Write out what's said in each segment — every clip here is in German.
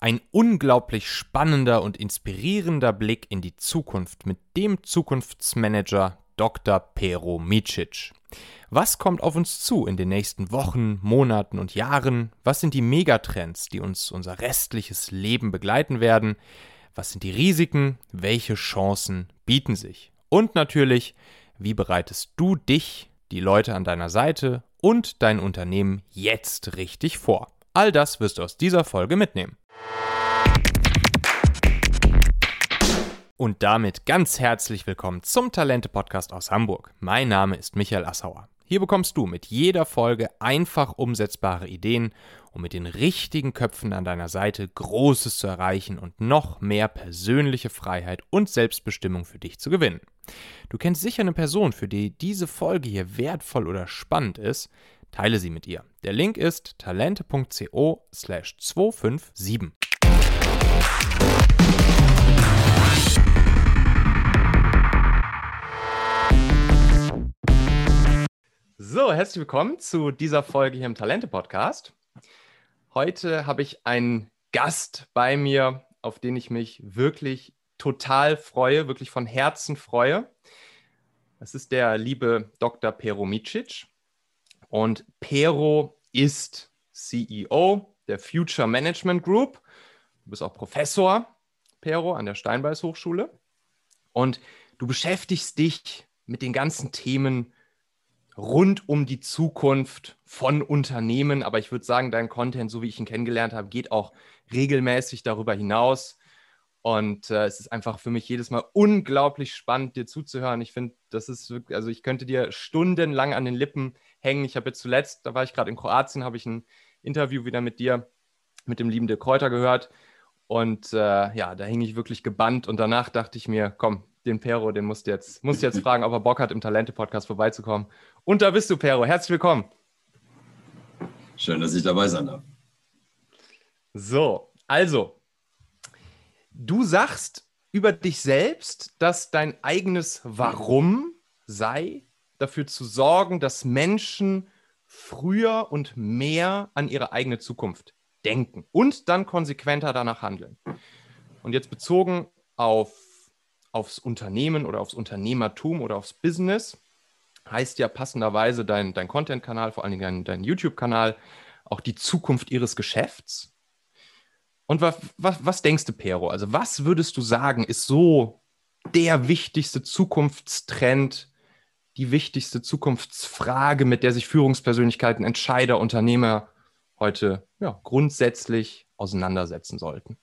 Ein unglaublich spannender und inspirierender Blick in die Zukunft mit dem Zukunftsmanager Dr. Pero Micic. Was kommt auf uns zu in den nächsten Wochen, Monaten und Jahren? Was sind die Megatrends, die uns unser restliches Leben begleiten werden? Was sind die Risiken? Welche Chancen bieten sich? Und natürlich, wie bereitest du dich, die Leute an deiner Seite und dein Unternehmen jetzt richtig vor? All das wirst du aus dieser Folge mitnehmen. Und damit ganz herzlich willkommen zum Talente-Podcast aus Hamburg. Mein Name ist Michael Assauer. Hier bekommst du mit jeder Folge einfach umsetzbare Ideen, um mit den richtigen Köpfen an deiner Seite Großes zu erreichen und noch mehr persönliche Freiheit und Selbstbestimmung für dich zu gewinnen. Du kennst sicher eine Person, für die diese Folge hier wertvoll oder spannend ist. Teile sie mit ihr. Der Link ist talente.co slash 257. So, herzlich willkommen zu dieser Folge hier im Talente-Podcast. Heute habe ich einen Gast bei mir, auf den ich mich wirklich total freue, wirklich von Herzen freue. Das ist der liebe Dr. Pero Micic. Und Pero ist CEO der Future Management Group. Du bist auch Professor, Pero, an der Steinbeis Hochschule. Und du beschäftigst dich mit den ganzen Themen rund um die Zukunft von Unternehmen. Aber ich würde sagen, dein Content, so wie ich ihn kennengelernt habe, geht auch regelmäßig darüber hinaus. Und äh, es ist einfach für mich jedes Mal unglaublich spannend, dir zuzuhören. Ich finde, das ist wirklich, also ich könnte dir stundenlang an den Lippen hängen. Ich habe jetzt zuletzt, da war ich gerade in Kroatien, habe ich ein Interview wieder mit dir, mit dem lieben De Kräuter gehört. Und äh, ja, da hing ich wirklich gebannt. Und danach dachte ich mir, komm, den Pero, den musst du jetzt, musst du jetzt fragen, ob er Bock hat, im Talente-Podcast vorbeizukommen. Und da bist du, Pero. Herzlich willkommen. Schön, dass ich dabei sein darf. So, also, du sagst über dich selbst, dass dein eigenes Warum sei, dafür zu sorgen, dass Menschen früher und mehr an ihre eigene Zukunft denken und dann konsequenter danach handeln. Und jetzt bezogen auf aufs Unternehmen oder aufs Unternehmertum oder aufs Business, heißt ja passenderweise dein, dein Content-Kanal, vor allen Dingen dein, dein YouTube-Kanal, auch die Zukunft ihres Geschäfts. Und was, was, was denkst du, Pero? Also, was würdest du sagen, ist so der wichtigste Zukunftstrend, die wichtigste Zukunftsfrage, mit der sich Führungspersönlichkeiten, Entscheider, Unternehmer heute ja, grundsätzlich auseinandersetzen sollten?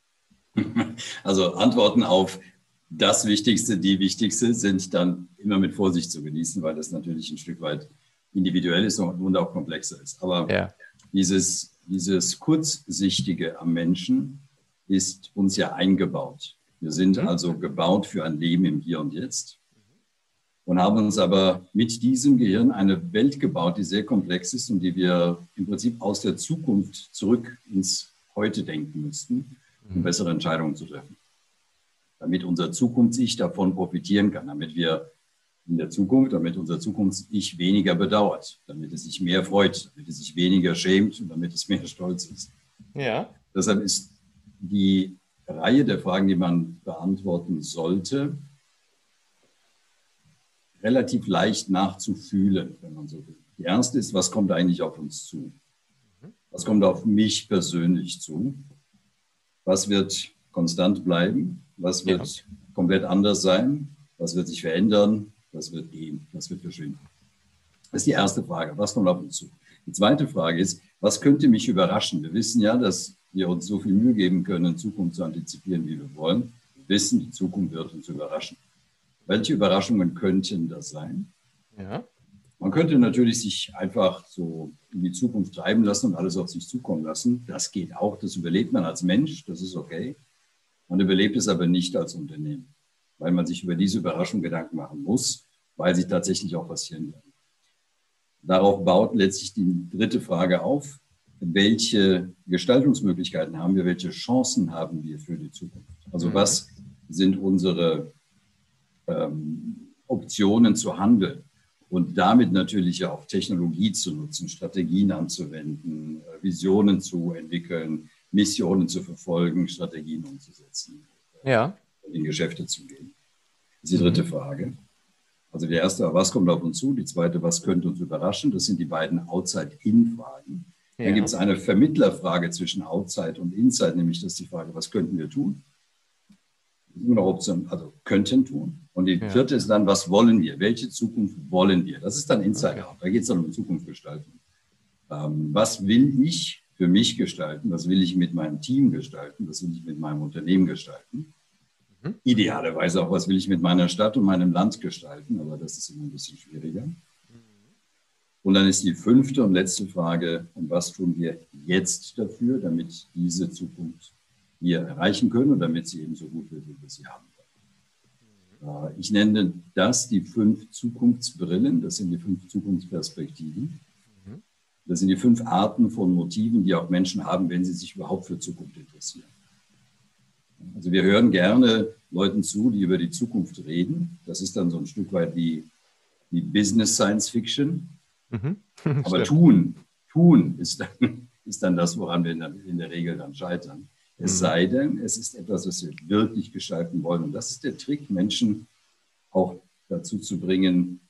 Also Antworten auf das Wichtigste, die Wichtigste sind dann immer mit Vorsicht zu genießen, weil das natürlich ein Stück weit individuell ist und auch komplexer ist. Aber ja. dieses, dieses Kurzsichtige am Menschen ist uns ja eingebaut. Wir sind mhm. also gebaut für ein Leben im Hier und Jetzt und haben uns aber mit diesem Gehirn eine Welt gebaut, die sehr komplex ist und die wir im Prinzip aus der Zukunft zurück ins Heute denken müssten, um mhm. bessere Entscheidungen zu treffen damit unser Zukunfts-Ich davon profitieren kann, damit wir in der Zukunft, damit unser Zukunfts-Ich weniger bedauert, damit es sich mehr freut, damit es sich weniger schämt und damit es mehr stolz ist. Ja. Deshalb ist die Reihe der Fragen, die man beantworten sollte, relativ leicht nachzufühlen, wenn man so will. Die erste ist, was kommt eigentlich auf uns zu? Was kommt auf mich persönlich zu? Was wird konstant bleiben? Was wird ja. komplett anders sein? Was wird sich verändern? Was wird gehen? Was wird verschwinden? Das ist die erste Frage. Was kommt auf uns zu? Die zweite Frage ist, was könnte mich überraschen? Wir wissen ja, dass wir uns so viel Mühe geben können, in Zukunft zu antizipieren, wie wir wollen. Wir wissen, die Zukunft wird uns überraschen. Welche Überraschungen könnten das sein? Ja. Man könnte natürlich sich einfach so in die Zukunft treiben lassen und alles auf sich zukommen lassen. Das geht auch, das überlebt man als Mensch, das ist okay. Man überlebt es aber nicht als Unternehmen, weil man sich über diese Überraschung Gedanken machen muss, weil sie tatsächlich auch passieren werden. Darauf baut letztlich die dritte Frage auf. Welche Gestaltungsmöglichkeiten haben wir? Welche Chancen haben wir für die Zukunft? Also was sind unsere ähm, Optionen zu handeln? Und damit natürlich auch Technologie zu nutzen, Strategien anzuwenden, äh, Visionen zu entwickeln, Missionen zu verfolgen, Strategien umzusetzen, ja. in Geschäfte zu gehen. Das ist die dritte mhm. Frage. Also die erste, was kommt auf uns zu? Die zweite, was könnte uns überraschen? Das sind die beiden Outside-In-Fragen. Ja. Dann gibt es eine Vermittlerfrage zwischen Outside und Inside, nämlich das ist die Frage, was könnten wir tun? Noch Option, also könnten tun. Und die ja. vierte ist dann, was wollen wir? Welche Zukunft wollen wir? Das ist dann Inside okay. Out. Da geht es dann um Zukunftsgestaltung. Ähm, was will ich für mich gestalten? Was will ich mit meinem Team gestalten? Was will ich mit meinem Unternehmen gestalten? Mhm. Idealerweise auch, was will ich mit meiner Stadt und meinem Land gestalten? Aber das ist immer ein bisschen schwieriger. Und dann ist die fünfte und letzte Frage, und was tun wir jetzt dafür, damit diese Zukunft wir erreichen können und damit sie eben so gut wird, wie wir sie haben wollen. Äh, ich nenne das die fünf Zukunftsbrillen, das sind die fünf Zukunftsperspektiven. Das sind die fünf Arten von Motiven, die auch Menschen haben, wenn sie sich überhaupt für Zukunft interessieren. Also wir hören gerne Leuten zu, die über die Zukunft reden. Das ist dann so ein Stück weit wie, wie Business Science Fiction. Mhm. Aber tun, tun ist dann, ist dann das, woran wir in der, in der Regel dann scheitern. Es mhm. sei denn, es ist etwas, was wir wirklich gestalten wollen. Und das ist der Trick, Menschen auch dazu zu bringen,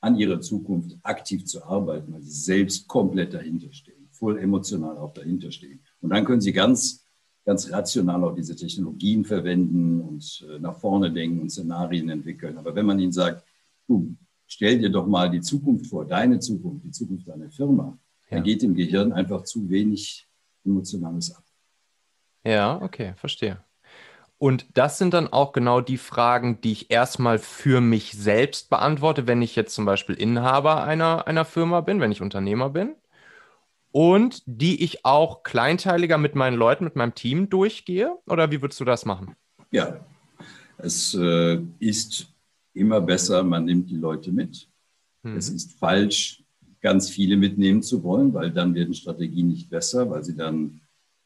an ihrer Zukunft aktiv zu arbeiten, weil sie selbst komplett dahinter stehen, voll emotional auch dahinter stehen. Und dann können sie ganz, ganz rational auch diese Technologien verwenden und äh, nach vorne denken und Szenarien entwickeln. Aber wenn man ihnen sagt, du, stell dir doch mal die Zukunft vor, deine Zukunft, die Zukunft deiner Firma, ja. dann geht im Gehirn einfach zu wenig Emotionales ab. Ja, okay, verstehe. Und das sind dann auch genau die Fragen, die ich erstmal für mich selbst beantworte, wenn ich jetzt zum Beispiel Inhaber einer, einer Firma bin, wenn ich Unternehmer bin. Und die ich auch kleinteiliger mit meinen Leuten, mit meinem Team durchgehe? Oder wie würdest du das machen? Ja, es äh, ist immer besser, man nimmt die Leute mit. Mhm. Es ist falsch, ganz viele mitnehmen zu wollen, weil dann werden Strategien nicht besser, weil sie dann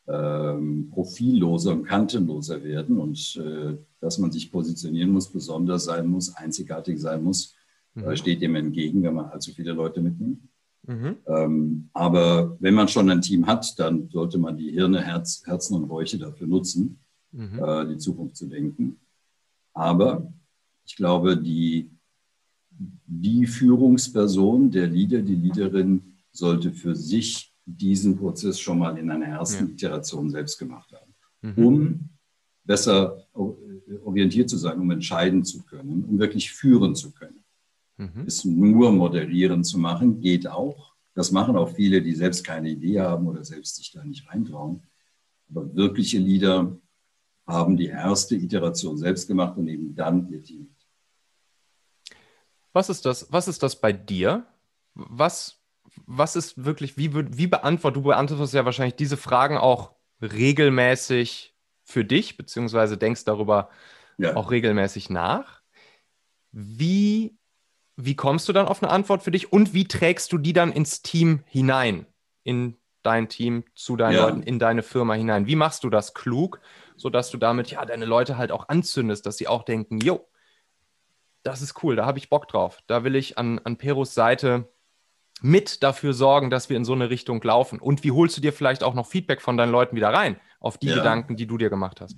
ähm, profilloser und kantenloser werden und äh, dass man sich positionieren muss, besonders sein muss, einzigartig sein muss, mhm. äh, steht dem entgegen, wenn man allzu viele Leute mitnimmt. Mhm. Ähm, aber wenn man schon ein Team hat, dann sollte man die Hirne, Herz, Herzen und Räuche dafür nutzen, mhm. äh, die Zukunft zu denken. Aber ich glaube, die, die Führungsperson, der Leader, die Leaderin sollte für sich diesen Prozess schon mal in einer ersten ja. Iteration selbst gemacht haben, mhm. um besser orientiert zu sein, um entscheiden zu können, um wirklich führen zu können. Mhm. Es nur moderieren zu machen, geht auch. Das machen auch viele, die selbst keine Idee haben oder selbst sich da nicht reintrauen. Aber wirkliche Leader haben die erste Iteration selbst gemacht und eben dann ihr Team. Was ist das, was ist das bei dir? Was was ist wirklich, wie, wie beantwortet, du beantwortest ja wahrscheinlich diese Fragen auch regelmäßig für dich, beziehungsweise denkst darüber ja. auch regelmäßig nach. Wie, wie kommst du dann auf eine Antwort für dich und wie trägst du die dann ins Team hinein, in dein Team, zu deinen ja. Leuten, in deine Firma hinein? Wie machst du das klug, sodass du damit ja deine Leute halt auch anzündest, dass sie auch denken, jo, das ist cool, da habe ich Bock drauf. Da will ich an, an Peros Seite mit dafür sorgen, dass wir in so eine Richtung laufen? Und wie holst du dir vielleicht auch noch Feedback von deinen Leuten wieder rein auf die ja. Gedanken, die du dir gemacht hast?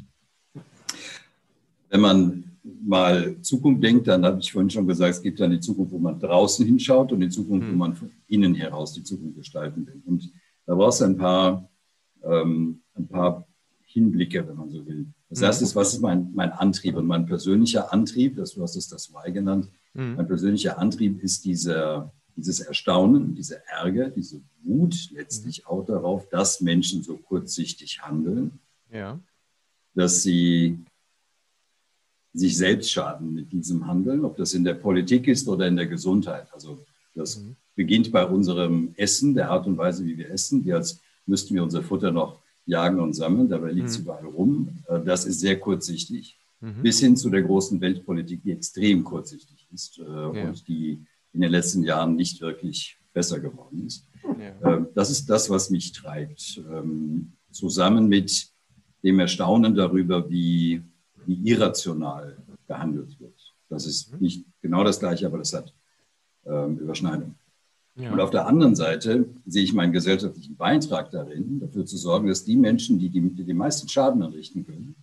Wenn man mal Zukunft denkt, dann habe ich vorhin schon gesagt, es gibt dann die Zukunft, wo man draußen hinschaut und die Zukunft, hm. wo man von innen heraus die Zukunft gestalten will. Und da brauchst du ein paar, ähm, ein paar Hinblicke, wenn man so will. Das hm. erste ist, was ist mein, mein Antrieb und mein persönlicher Antrieb, das, du hast es das Why genannt, hm. mein persönlicher Antrieb ist dieser dieses Erstaunen, diese Ärger, diese Wut letztlich mhm. auch darauf, dass Menschen so kurzsichtig handeln, ja. dass sie sich selbst schaden mit diesem Handeln, ob das in der Politik ist oder in der Gesundheit. Also das mhm. beginnt bei unserem Essen, der Art und Weise, wie wir essen. Wir als müssten wir unser Futter noch jagen und sammeln, dabei liegt es mhm. überall rum. Äh, das ist sehr kurzsichtig, mhm. bis hin zu der großen Weltpolitik, die extrem kurzsichtig ist äh, ja. und die in den letzten Jahren nicht wirklich besser geworden ist. Ja. Ähm, das ist das, was mich treibt, ähm, zusammen mit dem Erstaunen darüber, wie, wie irrational gehandelt wird. Das ist mhm. nicht genau das Gleiche, aber das hat ähm, Überschneidung. Ja. Und auf der anderen Seite sehe ich meinen gesellschaftlichen Beitrag darin, dafür zu sorgen, dass die Menschen, die die, die den meisten Schaden anrichten können,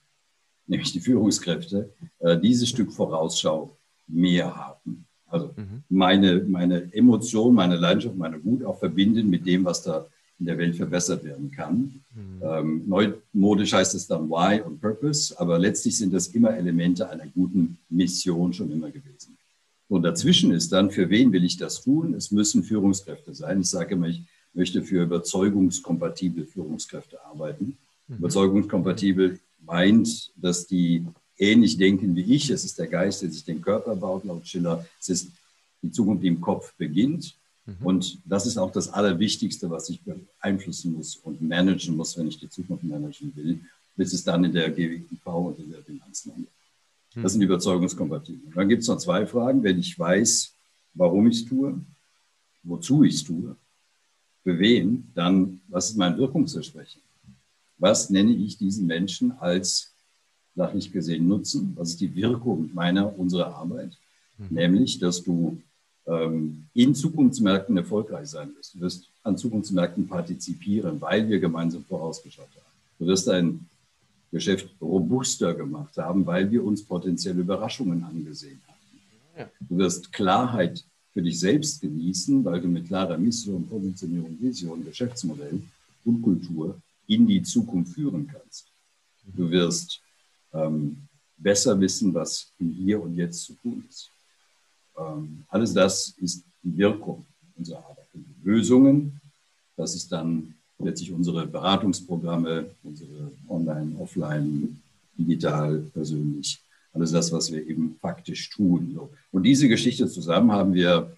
nämlich die Führungskräfte, äh, dieses Stück Vorausschau mehr haben. Also mhm. meine, meine Emotion, meine Leidenschaft, meine Wut auch verbinden mit dem, was da in der Welt verbessert werden kann. Mhm. Ähm, neumodisch heißt es dann Why und Purpose, aber letztlich sind das immer Elemente einer guten Mission schon immer gewesen. Und dazwischen ist dann, für wen will ich das tun? Es müssen Führungskräfte sein. Ich sage immer, ich möchte für überzeugungskompatible Führungskräfte arbeiten. Mhm. Überzeugungskompatibel meint, dass die ähnlich denken wie ich. Es ist der Geist, der sich den Körper baut, laut Schiller. Es ist die Zukunft, die im Kopf beginnt. Mhm. Und das ist auch das Allerwichtigste, was ich beeinflussen muss und managen muss, wenn ich die Zukunft managen will, bis es dann in der GWIV und in der Finanzen angeht. Mhm. Das sind überzeugungskompatibel. dann gibt es noch zwei Fragen. Wenn ich weiß, warum ich es tue, wozu ich es tue, für wen, dann was ist mein Wirkungsversprechen? Was nenne ich diesen Menschen als sachlich gesehen Nutzen? Was ist die Wirkung meiner, unserer Arbeit? Mhm. Nämlich, dass du ähm, in Zukunftsmärkten erfolgreich sein wirst. Du wirst an Zukunftsmärkten partizipieren, weil wir gemeinsam vorausgeschaut haben. Du wirst dein Geschäft robuster gemacht haben, weil wir uns potenzielle Überraschungen angesehen haben. Du wirst Klarheit für dich selbst genießen, weil du mit klarer Mission, Positionierung, Vision, Geschäftsmodell und Kultur in die Zukunft führen kannst. Du wirst ähm, besser wissen, was im Hier und Jetzt zu tun ist. Ähm, alles das ist die Wirkung unserer Arbeit. Und die Lösungen, das ist dann letztlich unsere Beratungsprogramme, unsere Online, Offline, digital, persönlich, alles das, was wir eben faktisch tun. Und diese Geschichte zusammen haben wir,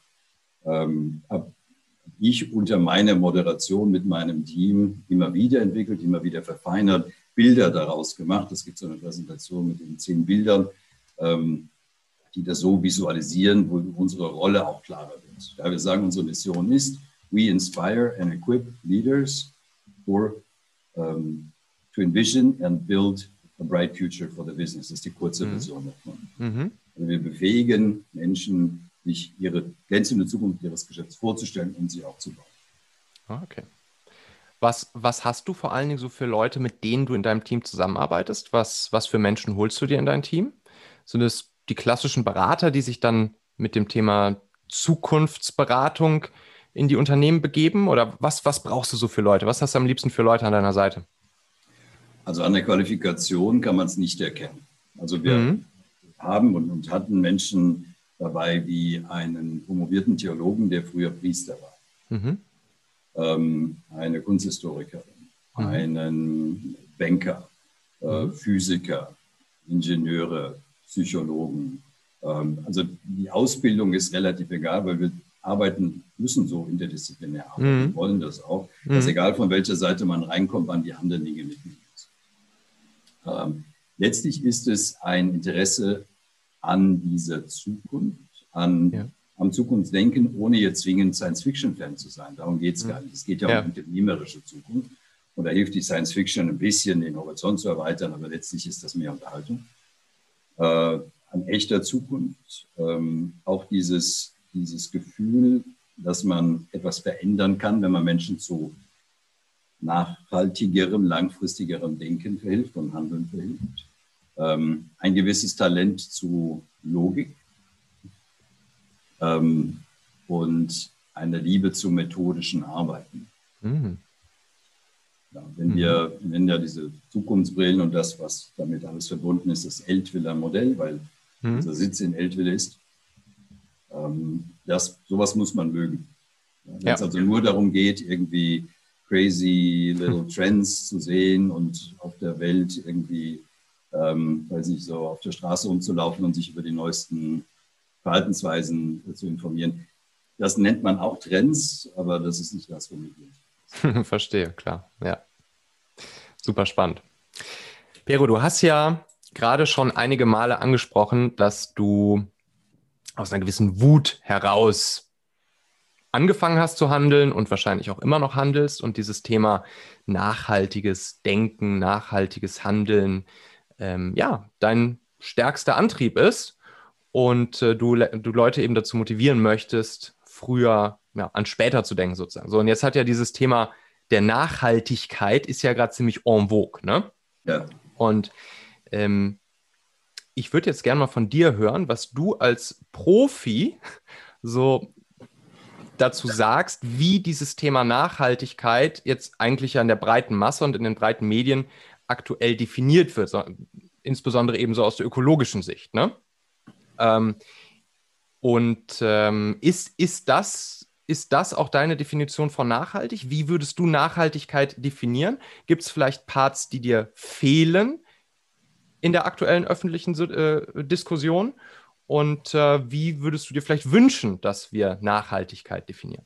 ähm, ich unter meiner Moderation mit meinem Team immer wieder entwickelt, immer wieder verfeinert, Bilder daraus gemacht. Es gibt so eine Präsentation mit den zehn Bildern. Ähm, die das so visualisieren, wo unsere Rolle auch klarer wird. Ja, wir sagen, unsere Mission ist, we inspire and equip leaders for um, to envision and build a bright future for the business. Das ist die kurze mhm. Version davon. Mhm. Also wir befähigen Menschen, sich ihre glänzende Zukunft ihres Geschäfts vorzustellen und sie auch zu bauen. Ah, okay. Was, was hast du vor allen Dingen so für Leute, mit denen du in deinem Team zusammenarbeitest? Was, was für Menschen holst du dir in dein Team? Sind es die klassischen Berater, die sich dann mit dem Thema Zukunftsberatung in die Unternehmen begeben? Oder was, was brauchst du so für Leute? Was hast du am liebsten für Leute an deiner Seite? Also an der Qualifikation kann man es nicht erkennen. Also wir mhm. haben und, und, hatten Menschen dabei wie einen promovierten Theologen, der früher Priester war, mhm. Ähm, eine Kunsthistorikerin, mhm. einen Banker, äh, mhm. Physiker, Ingenieure, Psychologen. Ähm, also die Ausbildung ist relativ egal, weil wir arbeiten müssen so interdisziplinär arbeiten, mhm. wollen das auch. Mhm. Das ist egal, von welcher Seite man reinkommt, man die anderen Dinge mitnimmt. Ähm, letztlich ist es ein Interesse an dieser Zukunft, an, ja. Am Zukunftsdenken, ohne jetzt zwingend Science-Fiction-Fan zu sein. Darum geht es mhm. gar nicht. Es geht ja, ja. um unternehmerische Zukunft. Und da hilft die Science-Fiction ein bisschen, den Horizont zu erweitern, aber letztlich ist das mehr Unterhaltung äh, an echter Zukunft. Ähm, auch dieses, dieses Gefühl, dass man etwas verändern kann, wenn man Menschen zu nachhaltigerem, langfristigerem Denken verhilft und Handeln verhilft. Ähm, ein gewisses Talent zu Logik ähm, und eine Liebe zu methodischen Arbeiten. Mhm. Ja, wenn mhm. wir nennen ja diese Zukunftsbrillen und das, was damit alles verbunden ist, das Eltwiller Modell, weil mhm. unser Sitz in Eltville ist. Ähm, das, sowas muss man mögen. Wenn ja. es also nur darum geht, irgendwie crazy little Trends zu sehen und auf der Welt irgendwie, ähm, weiß nicht, so auf der Straße rumzulaufen und sich über die neuesten Verhaltensweisen zu informieren. Das nennt man auch Trends, aber das ist nicht das, womit wir Verstehe, klar. Ja. Super spannend. Pero, du hast ja gerade schon einige Male angesprochen, dass du aus einer gewissen Wut heraus angefangen hast zu handeln und wahrscheinlich auch immer noch handelst und dieses Thema nachhaltiges Denken, nachhaltiges Handeln, ähm, ja, dein stärkster Antrieb ist und äh, du, du Leute eben dazu motivieren möchtest, früher, ja, an später zu denken sozusagen. So, und jetzt hat ja dieses Thema der Nachhaltigkeit ist ja gerade ziemlich en vogue, ne? Ja. Und ähm, ich würde jetzt gerne mal von dir hören, was du als Profi so dazu sagst, wie dieses Thema Nachhaltigkeit jetzt eigentlich an der breiten Masse und in den breiten Medien aktuell definiert wird, so, insbesondere eben so aus der ökologischen Sicht. Ne? Ähm, und ähm, ist, ist, das, ist das auch deine Definition von nachhaltig? Wie würdest du Nachhaltigkeit definieren? Gibt es vielleicht Parts, die dir fehlen in der aktuellen öffentlichen äh, Diskussion? Und äh, wie würdest du dir vielleicht wünschen, dass wir Nachhaltigkeit definieren?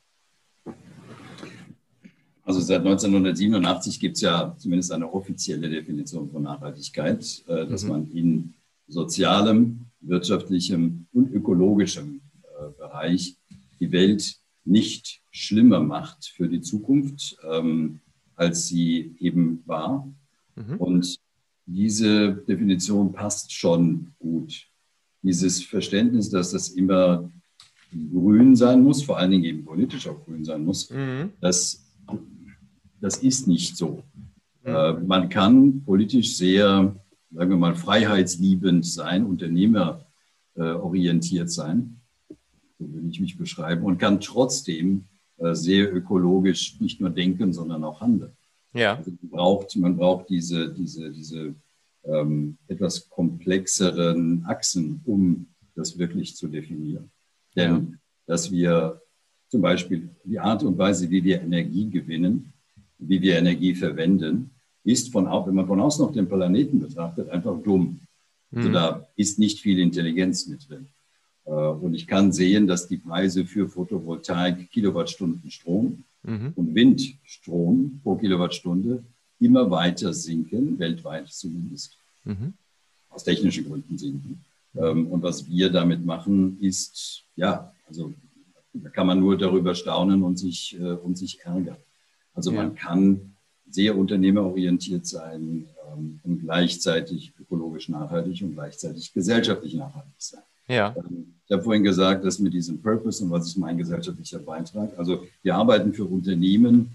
Also seit 1987 gibt es ja zumindest eine offizielle Definition von Nachhaltigkeit, äh, dass mhm. man in sozialem, wirtschaftlichem und ökologischem äh, Bereich die Welt nicht schlimmer macht für die Zukunft, ähm, als sie eben war. Mhm. Und diese Definition passt schon gut dieses Verständnis, dass das immer grün sein muss, vor allen Dingen eben politisch auch grün sein muss, mhm. das, das ist nicht so. Mhm. Äh, man kann politisch sehr, sagen wir mal, freiheitsliebend sein, unternehmerorientiert sein, so will ich mich beschreiben, und kann trotzdem äh, sehr ökologisch nicht nur denken, sondern auch handeln. Ja. Also man, braucht, man braucht diese, diese, diese ähm, etwas komplexeren Achsen, um das wirklich zu definieren. Denn ja. dass wir zum Beispiel die Art und Weise, wie wir Energie gewinnen, wie wir Energie verwenden, ist von, wenn man von außen auf den Planeten betrachtet, einfach dumm. Also mhm. da ist nicht viel Intelligenz mit drin. Äh, und ich kann sehen, dass die Preise für Photovoltaik, Kilowattstunden Strom mhm. und Windstrom pro Kilowattstunde immer weiter sinken, weltweit zumindest, mhm. aus technischen Gründen sinken. Ähm, und was wir damit machen, ist, ja, also da kann man nur darüber staunen und sich, äh, und sich ärgern. Also ja. man kann sehr unternehmerorientiert sein ähm, und gleichzeitig ökologisch nachhaltig und gleichzeitig gesellschaftlich nachhaltig sein. Ja. Ähm, ich habe vorhin gesagt, dass mit diesem Purpose und was ist mein gesellschaftlicher Beitrag. Also wir arbeiten für Unternehmen,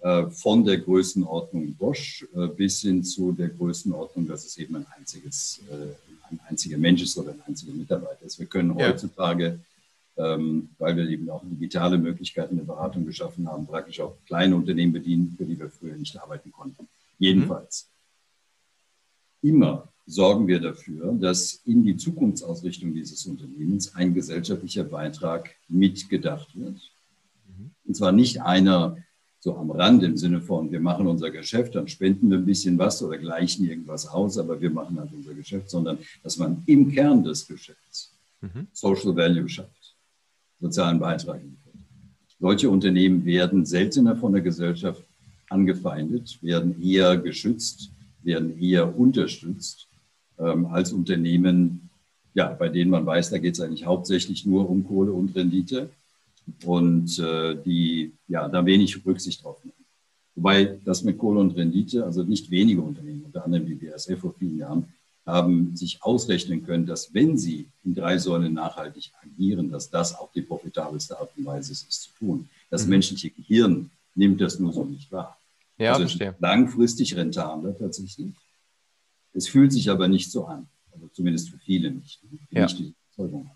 äh, von der Größenordnung Bosch äh, bis hin zu der Größenordnung, dass es eben ein einziges, äh, ein einziger Mensch ist oder ein einziger Mitarbeiter ist. Wir können heutzutage, ähm, weil wir eben auch digitale Möglichkeiten der Beratung geschaffen haben, praktisch auch kleine Unternehmen bedienen, für die wir früher nicht arbeiten konnten. Jedenfalls. Mhm. Immer sorgen wir dafür, dass in die Zukunftsausrichtung dieses Unternehmens ein gesellschaftlicher Beitrag mitgedacht wird. Mhm. Und zwar nicht einer, so am Rand im Sinne von, wir machen unser Geschäft, dann spenden wir ein bisschen was oder gleichen irgendwas aus, aber wir machen halt unser Geschäft, sondern dass man im Kern des Geschäfts mhm. Social Value schafft, sozialen Beitrag. Solche Unternehmen werden seltener von der Gesellschaft angefeindet, werden eher geschützt, werden eher unterstützt ähm, als Unternehmen, ja, bei denen man weiß, da geht es eigentlich hauptsächlich nur um Kohle und Rendite und äh, die ja da wenig Rücksicht drauf nehmen. Wobei das mit Kohle und Rendite, also nicht wenige Unternehmen, unter anderem die BASF vor vielen Jahren, haben sich ausrechnen können, dass wenn sie in drei Säulen nachhaltig agieren, dass das auch die profitabelste Art und Weise ist, es zu tun. Das mhm. menschliche Gehirn nimmt das nur so nicht wahr. Ja, also verstehe. Langfristig rentabler tatsächlich. Es fühlt sich aber nicht so an. Also zumindest für viele nicht. Die ja. nicht die Überzeugung.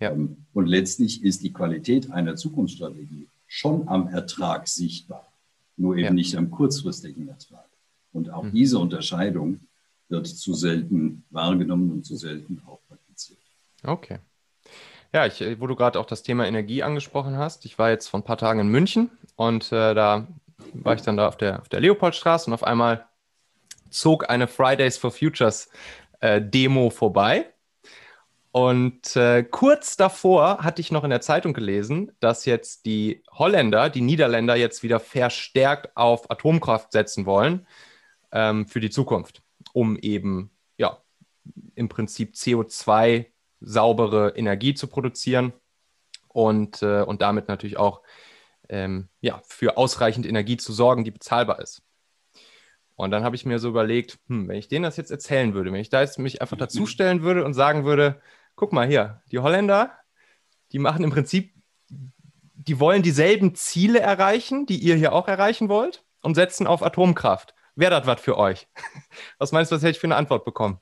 Ja. Ähm, und letztlich ist die Qualität einer Zukunftsstrategie schon am Ertrag sichtbar, nur eben ja. nicht am kurzfristigen Ertrag. Und auch mhm. diese Unterscheidung wird zu selten wahrgenommen und zu selten auch praktiziert. Okay. Ja, ich, wo du gerade auch das Thema Energie angesprochen hast, ich war jetzt vor ein paar Tagen in München und äh, da war ich dann da auf der, auf der Leopoldstraße und auf einmal zog eine Fridays for Futures äh, Demo vorbei und äh, kurz davor hatte ich noch in der Zeitung gelesen, dass jetzt die Holländer, die Niederländer jetzt wieder verstärkt auf Atomkraft setzen wollen ähm, für die Zukunft, um eben ja im Prinzip CO2 saubere Energie zu produzieren und, äh, und damit natürlich auch ähm, ja, für ausreichend Energie zu sorgen, die bezahlbar ist. Und dann habe ich mir so überlegt, hm, wenn ich denen das jetzt erzählen würde, wenn ich da jetzt mich einfach dazustellen würde und sagen würde, guck mal hier, die Holländer, die machen im Prinzip die wollen dieselben Ziele erreichen, die ihr hier auch erreichen wollt und setzen auf Atomkraft. Wäre das was für euch? Was meinst du, was hätte ich für eine Antwort bekommen?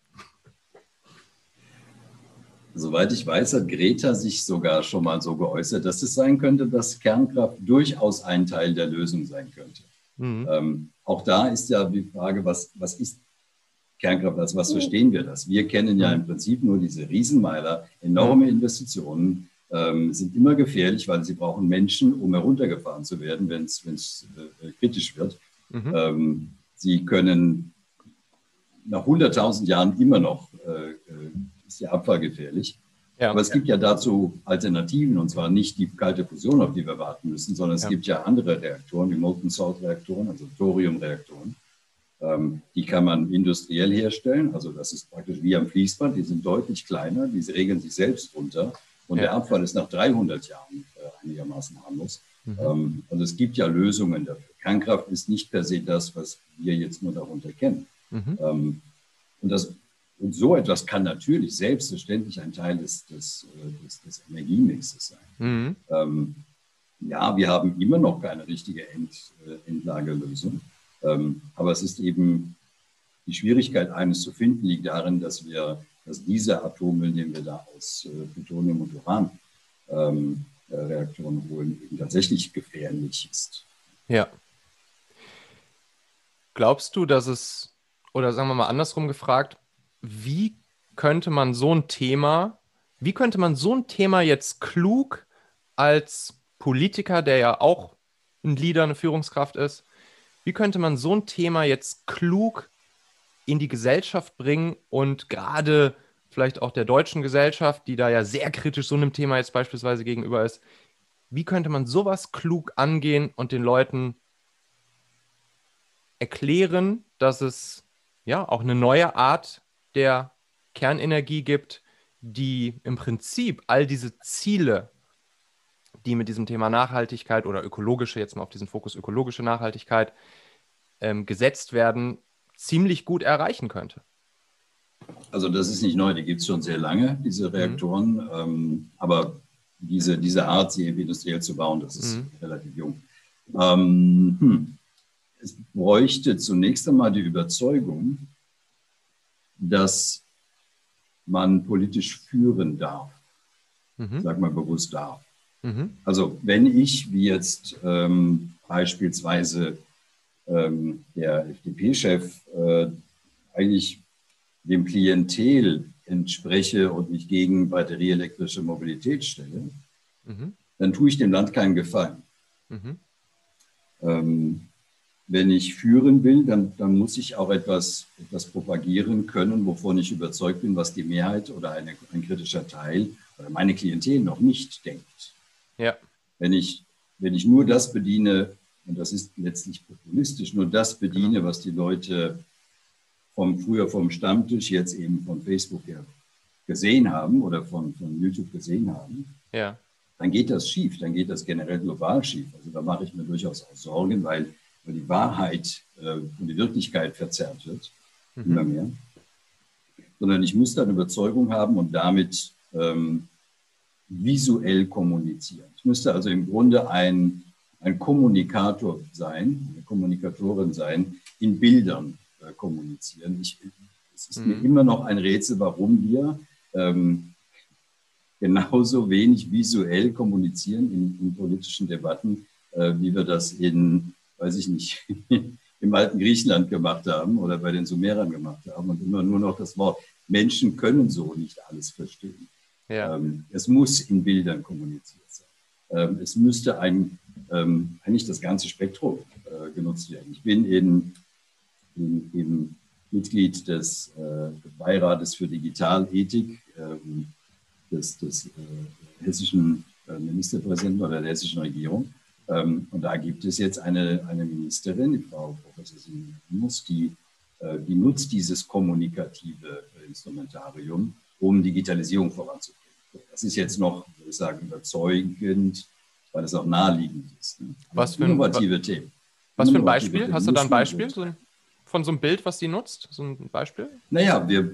Soweit ich weiß, hat Greta sich sogar schon mal so geäußert, dass es sein könnte, dass Kernkraft durchaus ein Teil der Lösung sein könnte. Mhm. Ähm, auch da ist ja die Frage, was, was ist Kernkraft, als was verstehen wir das? Wir kennen ja im Prinzip nur diese Riesenmeiler, enorme Investitionen, ähm, sind immer gefährlich, weil sie brauchen Menschen, um heruntergefahren zu werden, wenn es äh, kritisch wird. Mhm. Ähm, sie können nach 100.000 Jahren immer noch, äh, äh, ist der Abfall gefährlich. Ja. Aber es gibt ja dazu Alternativen, und zwar nicht die kalte Fusion, auf die wir warten müssen, sondern es ja. gibt ja andere Reaktoren, wie Molten Salt Reaktoren, also Thoriumreaktoren. Ähm, die kann man industriell herstellen, also das ist praktisch wie am Fließband, die sind deutlich kleiner, die regeln sich selbst runter und der Abfall ist nach 300 Jahren äh, einigermaßen harmlos. Mhm. Ähm, also es gibt ja Lösungen dafür. Kernkraft ist nicht per se das, was wir jetzt nur darunter kennen. Mhm. Ähm, und, das, und so etwas kann natürlich selbstverständlich ein Teil des, des, äh, des, des Energiemixes sein. Mhm. Ähm, ja, wir haben immer noch keine richtige End, äh, Endlagerlösung. Ähm, aber es ist eben die Schwierigkeit, eines zu finden, liegt darin, dass wir, dass dieser Atommüll, den wir da aus äh, Plutonium und Uran ähm, äh, Reaktoren holen, eben tatsächlich gefährlich ist. Ja. Glaubst du, dass es, oder sagen wir mal andersrum gefragt, wie könnte man so ein Thema, wie könnte man so ein Thema jetzt klug als Politiker, der ja auch ein Leader, eine Führungskraft ist, wie könnte man so ein Thema jetzt klug in die Gesellschaft bringen und gerade vielleicht auch der deutschen Gesellschaft, die da ja sehr kritisch so einem Thema jetzt beispielsweise gegenüber ist, wie könnte man sowas klug angehen und den Leuten erklären, dass es ja auch eine neue Art der Kernenergie gibt, die im Prinzip all diese Ziele, die mit diesem Thema Nachhaltigkeit oder ökologische, jetzt mal auf diesen Fokus ökologische Nachhaltigkeit, ähm, gesetzt werden, ziemlich gut erreichen könnte. Also das ist nicht neu, die gibt es schon sehr lange, diese mhm. Reaktoren. Mhm. Ähm, aber diese, diese Art, sie industriell zu bauen, das ist mhm. relativ jung. Ähm, hm. Es bräuchte zunächst einmal die Überzeugung, dass man politisch führen darf. Mhm. Sag mal bewusst darf. Mhm. Also wenn ich, wie jetzt ähm, beispielsweise ähm, der FDP-Chef äh, eigentlich dem Klientel entspreche und mich gegen batterieelektrische Mobilität stelle, mhm. dann tue ich dem Land keinen Gefallen. Mhm. Ähm, wenn ich führen will, dann, dann muss ich auch etwas, etwas propagieren können, wovon ich überzeugt bin, was die Mehrheit oder eine, ein kritischer Teil oder meine Klientel noch nicht denkt. Ja. Wenn, ich, wenn ich nur das bediene, und das ist letztlich populistisch, nur das bediene, genau. was die Leute vom, früher vom Stammtisch, jetzt eben von Facebook her gesehen haben oder von, von YouTube gesehen haben, ja. dann geht das schief, dann geht das generell global schief. Also da mache ich mir durchaus auch Sorgen, weil, weil die Wahrheit äh, und die Wirklichkeit verzerrt wird, mhm. immer mehr. Sondern ich muss da eine Überzeugung haben und damit ähm, visuell kommunizieren. Ich müsste also im Grunde ein ein Kommunikator sein, eine Kommunikatorin sein, in Bildern äh, kommunizieren. Ich, es ist mhm. mir immer noch ein Rätsel, warum wir ähm, genauso wenig visuell kommunizieren in, in politischen Debatten, äh, wie wir das in, weiß ich nicht, im alten Griechenland gemacht haben oder bei den Sumerern gemacht haben und immer nur noch das Wort. Menschen können so nicht alles verstehen. Ja. Ähm, es muss in Bildern kommuniziert sein. Ähm, es müsste ein ähm, eigentlich das ganze Spektrum äh, genutzt werden. Ich bin eben, eben, eben Mitglied des äh, Beirates für Digitalethik ähm, des, des äh, hessischen äh, Ministerpräsidenten oder der hessischen Regierung. Ähm, und da gibt es jetzt eine, eine Ministerin, die Frau Professor Simus, die, äh, die nutzt dieses kommunikative Instrumentarium, um Digitalisierung voranzubringen. Das ist jetzt noch, würde ich sagen, überzeugend weil es auch naheliegend ist. Ne? Was für, innovative Themen. Was für ein Beispiel? Themen. Hast du da ein Beispiel so ein, von so einem Bild, was die nutzt? So ein Beispiel? Naja, wir äh,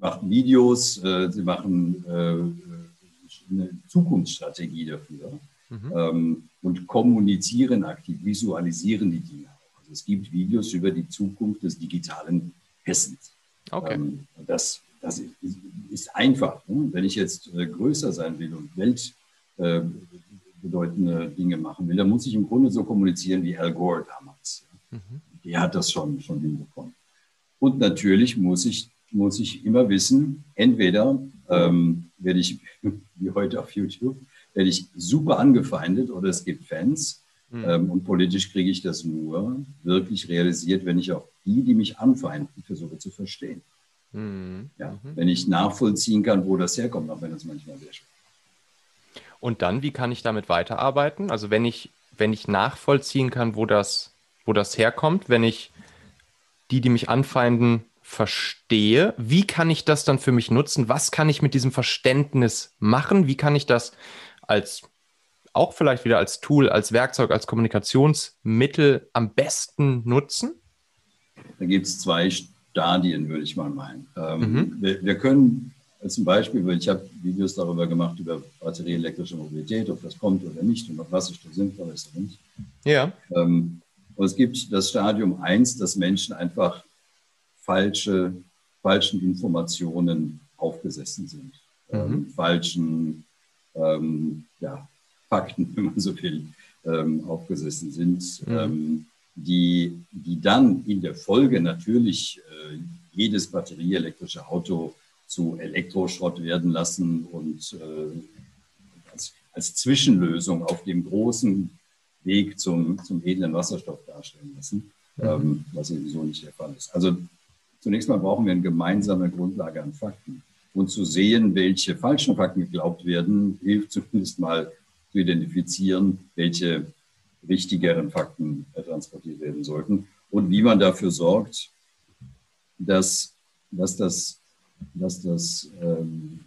machen Videos, äh, sie machen, äh, eine Zukunftsstrategie dafür mhm. ähm, und kommunizieren aktiv, visualisieren die Dinge. Also es gibt Videos über die Zukunft des digitalen Hessens. Okay. Ähm, das, das ist, ist einfach. Ne? Wenn ich jetzt äh, größer sein will und weltbedeutende äh, Dinge machen will, dann muss ich im Grunde so kommunizieren wie Al Gore damals. Ja? Mhm. Der hat das schon, schon hinbekommen. Und natürlich muss ich, muss ich immer wissen, entweder ähm, werde ich, wie heute auf YouTube, werde ich super angefeindet oder es gibt Fans. Mhm. Ähm, und politisch kriege ich das nur wirklich realisiert, wenn ich auch die, die mich anfeinden, versuche zu verstehen. Mhm. Ja. Wenn ich nachvollziehen kann, wo das herkommt, auch wenn das manchmal sehr schwer ist. Und dann, wie kann ich damit weiterarbeiten? Also wenn ich, wenn ich nachvollziehen kann, wo das, wo das herkommt, wenn ich die, die mich anfeinden, verstehe, wie kann ich das dann für mich nutzen? Was kann ich mit diesem Verständnis machen? Wie kann ich das als auch vielleicht wieder als Tool, als Werkzeug, als Kommunikationsmittel am besten nutzen? Da gibt es zwei Stadien, würde ich mal meinen. Ähm, mhm. wir, wir, können zum Beispiel, ich habe Videos darüber gemacht, über batterieelektrische Mobilität, ob das kommt oder nicht und ob Wasserstoff sinnvoll ist oder nicht. Ja. Ähm, und es gibt das Stadium 1, dass Menschen einfach falsche, falschen Informationen aufgesessen sind. Mhm. Ähm, falschen ähm, ja, Fakten, wenn man so will, ähm, aufgesessen sind, mhm. Ähm, die, die dann in der Folge natürlich äh, jedes batterieelektrische Auto zu Elektroschrott werden lassen und äh, als, als Zwischenlösung auf dem großen Weg zum, zum edlen Wasserstoff darstellen lassen, mhm. ähm, was sowieso nicht der Fall ist. Also zunächst mal brauchen wir eine gemeinsame Grundlage an Fakten. Und zu sehen, welche falschen Fakten geglaubt werden, hilft zumindest mal zu identifizieren, welche wichtigeren Fakten transportiert werden sollten und wie man dafür sorgt, dass, dass das, dass das ähm,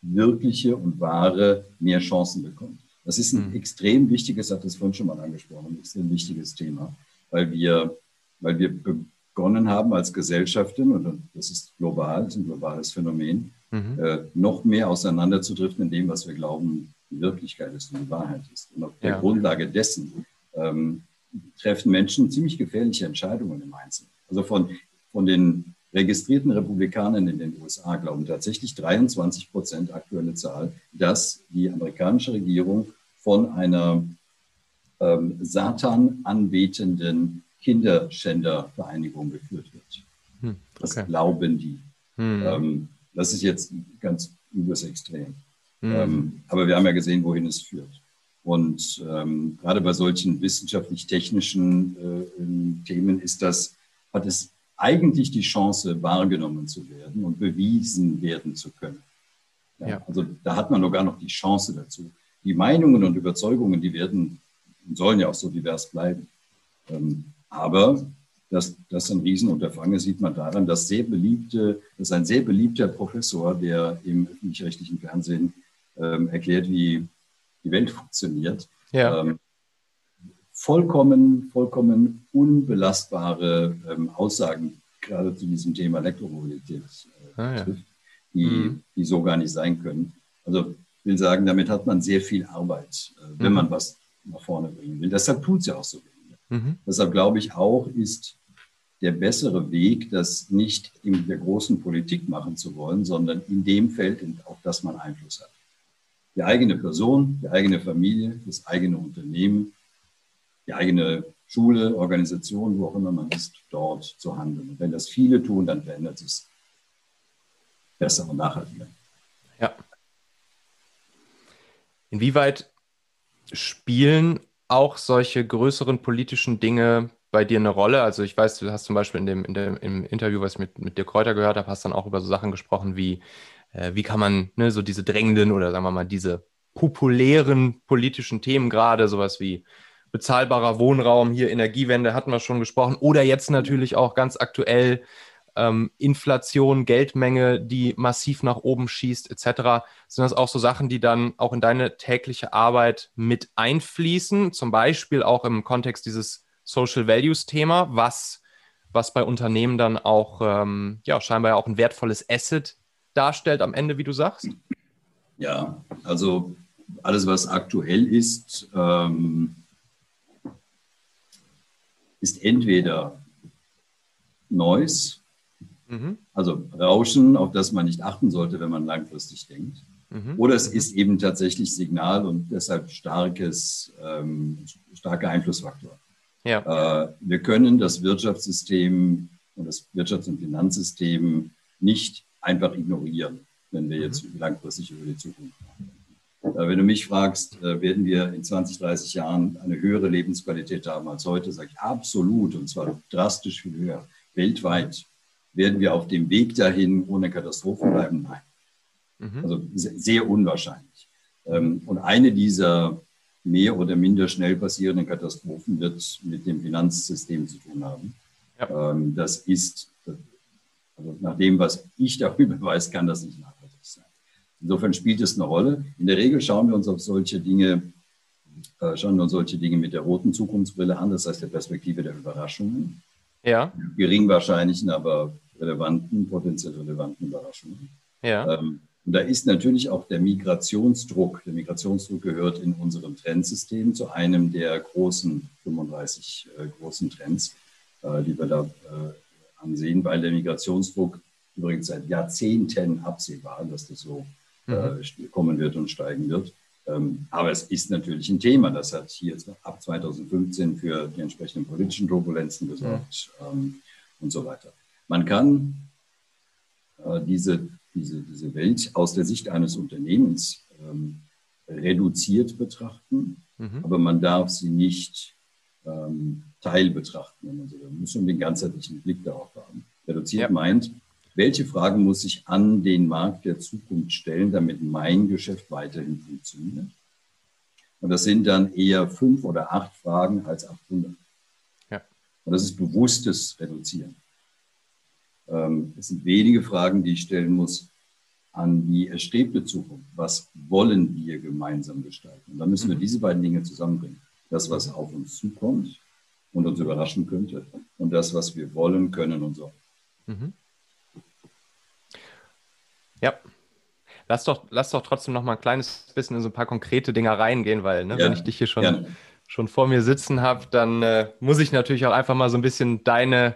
Wirkliche und Wahre mehr Chancen bekommt. Das ist ein mhm. extrem wichtiges, hat das vorhin schon mal angesprochen, ein extrem wichtiges Thema, weil wir, weil wir begonnen haben als Gesellschaften, und das ist global, das ist ein globales Phänomen, mhm. äh, noch mehr auseinanderzudriften in dem, was wir glauben, die Wirklichkeit ist und die Wahrheit ist. Und auf der ja. Grundlage dessen ähm, treffen Menschen ziemlich gefährliche Entscheidungen im Einzelnen. Also von, von den registrierten Republikanern in den USA glauben tatsächlich 23 Prozent aktuelle Zahl, dass die amerikanische Regierung von einer ähm, Satan anbetenden Kinderschändervereinigung geführt wird. Hm, okay. Das glauben die. Hm. Ähm, das ist jetzt ganz übers Extrem. Hm. Ähm, aber wir haben ja gesehen, wohin es führt. Und ähm, gerade bei solchen wissenschaftlich-technischen äh, Themen ist das, hat es eigentlich die Chance, wahrgenommen zu werden und bewiesen werden zu können. Ja, ja. Also da hat man noch gar noch die Chance dazu. Die Meinungen und Überzeugungen, die werden und sollen ja auch so divers bleiben. Ähm, aber dass das ein Riesenunterfangen sieht man daran, dass sehr beliebte, dass ein sehr beliebter Professor, der im öffentlich-rechtlichen Fernsehen ähm, erklärt, wie die Welt funktioniert, ja. ähm, vollkommen, vollkommen unbelastbare ähm, Aussagen gerade zu diesem Thema Elektromobilität äh, ah, ja. trifft, die, mhm. die so gar nicht sein können. Also ich will sagen, damit hat man sehr viel Arbeit, äh, wenn mhm. man was nach vorne bringen will. Deshalb tut es ja auch so wenig. Mhm. Deshalb glaube ich auch, ist der bessere Weg, das nicht in der großen Politik machen zu wollen, sondern in dem Feld, auf das man Einfluss hat. Die eigene Person, die eigene Familie, das eigene Unternehmen, die eigene Schule, Organisation, wo auch immer man ist, dort zu handeln. Und wenn das viele tun, dann verändert es besser und nachhaltiger. Ja. Inwieweit spielen auch solche größeren politischen Dinge bei dir eine Rolle? Also ich weiß, du hast zum Beispiel in dem, in dem im Interview, was ich mit, mit dir Kräuter gehört habe, hast dann auch über so Sachen gesprochen wie, äh, wie kann man ne, so diese drängenden oder sagen wir mal diese populären politischen Themen gerade, sowas wie bezahlbarer Wohnraum, hier Energiewende hatten wir schon gesprochen, oder jetzt natürlich auch ganz aktuell ähm, Inflation, Geldmenge, die massiv nach oben schießt, etc. Sind das auch so Sachen, die dann auch in deine tägliche Arbeit mit einfließen? Zum Beispiel auch im Kontext dieses Social Values Thema, was, was bei Unternehmen dann auch ähm, ja, scheinbar auch ein wertvolles Asset darstellt am Ende, wie du sagst? Ja, also alles, was aktuell ist, ähm, ist entweder Noise, mhm. also Rauschen, auf das man nicht achten sollte, wenn man langfristig denkt. Mhm. Oder es mhm. ist eben tatsächlich Signal und deshalb starkes, ähm, starker Einflussfaktor. Ja. Äh, wir können das Wirtschaftssystem und das Wirtschafts- und Finanzsystem nicht einfach ignorieren, wenn wir jetzt mhm. langfristig über die Zukunft nachdenken. Äh, wenn du mich fragst, äh, werden wir in 20, 30 Jahren eine höhere Lebensqualität haben als heute, sage ich absolut und zwar drastisch viel höher. Weltweit werden wir auf dem Weg dahin ohne Katastrophen bleiben? Nein. Mhm. Also sehr unwahrscheinlich. Ähm, und eine dieser mehr oder minder schnell passierenden Katastrophen wird mit dem Finanzsystem zu tun haben. Ja. Ähm, das ist, also nach dem, was ich darüber weiß, kann das nicht nachhaltig sein. Insofern spielt es eine Rolle. In der Regel schauen wir uns auf solche Dinge, äh, schauen wir uns solche Dinge mit der roten Zukunftsbrille an, das heißt der Perspektive der Überraschungen. Ja. Gering wahrscheinlichen, aber relevanten, potenziell relevanten Überraschungen. Ja. Ähm, und da ist natürlich auch der Migrationsdruck. Der Migrationsdruck gehört in unserem Trendsystem zu einem der großen 35 äh, großen Trends, äh, die wir da äh, ansehen, weil der Migrationsdruck übrigens seit Jahrzehnten absehbar, dass das so äh, mhm. kommen wird und steigen wird. Ähm, aber es ist natürlich ein Thema. Das hat hier ab 2015 für die entsprechenden politischen Turbulenzen gesorgt mhm. ähm, und so weiter. Man kann äh, diese diese, diese Welt aus der Sicht eines Unternehmens ähm, reduziert betrachten, mhm. aber man darf sie nicht ähm, teil betrachten. Wenn man, so, man muss schon den ganzheitlichen Blick darauf haben. Reduziert ja. meint, welche Fragen muss ich an den Markt der Zukunft stellen, damit mein Geschäft weiterhin funktioniert? Und das sind dann eher fünf oder acht Fragen als 800. Ja. Und das ist bewusstes Reduzieren. Ähm, es sind wenige Fragen, die ich stellen muss an die erstrebte Zukunft. Was wollen wir gemeinsam gestalten? Und da müssen wir diese beiden Dinge zusammenbringen. Das, was auf uns zukommt und uns überraschen könnte, und das, was wir wollen, können und sollen. Mhm. Ja. Lass doch, lass doch trotzdem noch mal ein kleines bisschen in so ein paar konkrete Dinge reingehen, weil ne, ja, wenn ich dich hier schon, schon vor mir sitzen habe, dann äh, muss ich natürlich auch einfach mal so ein bisschen deine,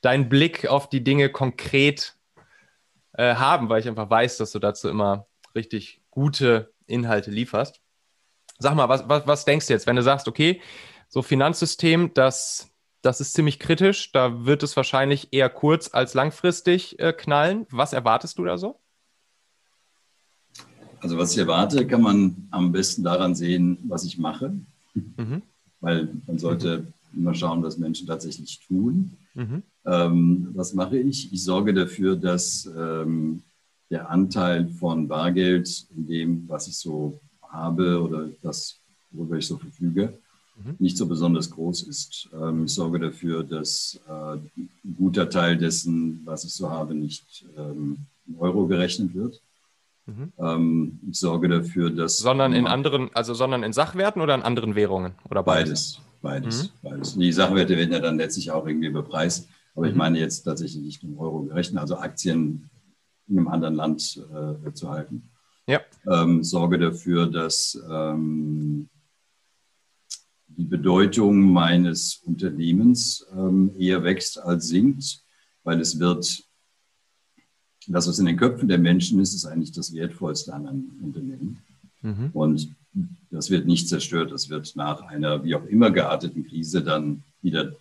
deinen Blick auf die Dinge konkret äh, haben, weil ich einfach weiß, dass du dazu immer richtig gute Inhalte lieferst. Sag mal, was, was, was denkst du jetzt, wenn du sagst, okay, so Finanzsystem, das, das ist ziemlich kritisch, da wird es wahrscheinlich eher kurz- als langfristig äh, knallen. Was erwartest du da so? Also was ich erwarte, kann man am besten daran sehen, was ich mache. Mhm. Weil man sollte mhm. immer schauen, was Menschen tatsächlich tun. Mhm. Ähm, was mache ich? Ich sorge dafür, dass ähm, der Anteil von Bargeld in dem, was ich so habe oder das, worüber ich so verfüge, mhm. nicht so besonders groß ist. Ähm, ich sorge dafür, dass äh, ein guter Teil dessen, was ich so habe, nicht ähm, in Euro gerechnet wird. Mhm. Ähm, ich sorge dafür, dass. Sondern in anderen, also sondern in Sachwerten oder in anderen Währungen? Oder beides? Beides. Beides. Mhm. beides. Die Sachwerte werden ja dann letztlich auch irgendwie bepreist. Aber ich mhm. meine jetzt tatsächlich nicht im Euro gerechnet, also Aktien in einem anderen Land äh, zu halten. Ja. Ähm, sorge dafür, dass ähm, die Bedeutung meines Unternehmens ähm, eher wächst als sinkt, weil es wird, das, was in den Köpfen der Menschen ist, ist eigentlich das Wertvollste an einem Unternehmen. Mhm. Und das wird nicht zerstört. Das wird nach einer wie auch immer gearteten Krise dann wieder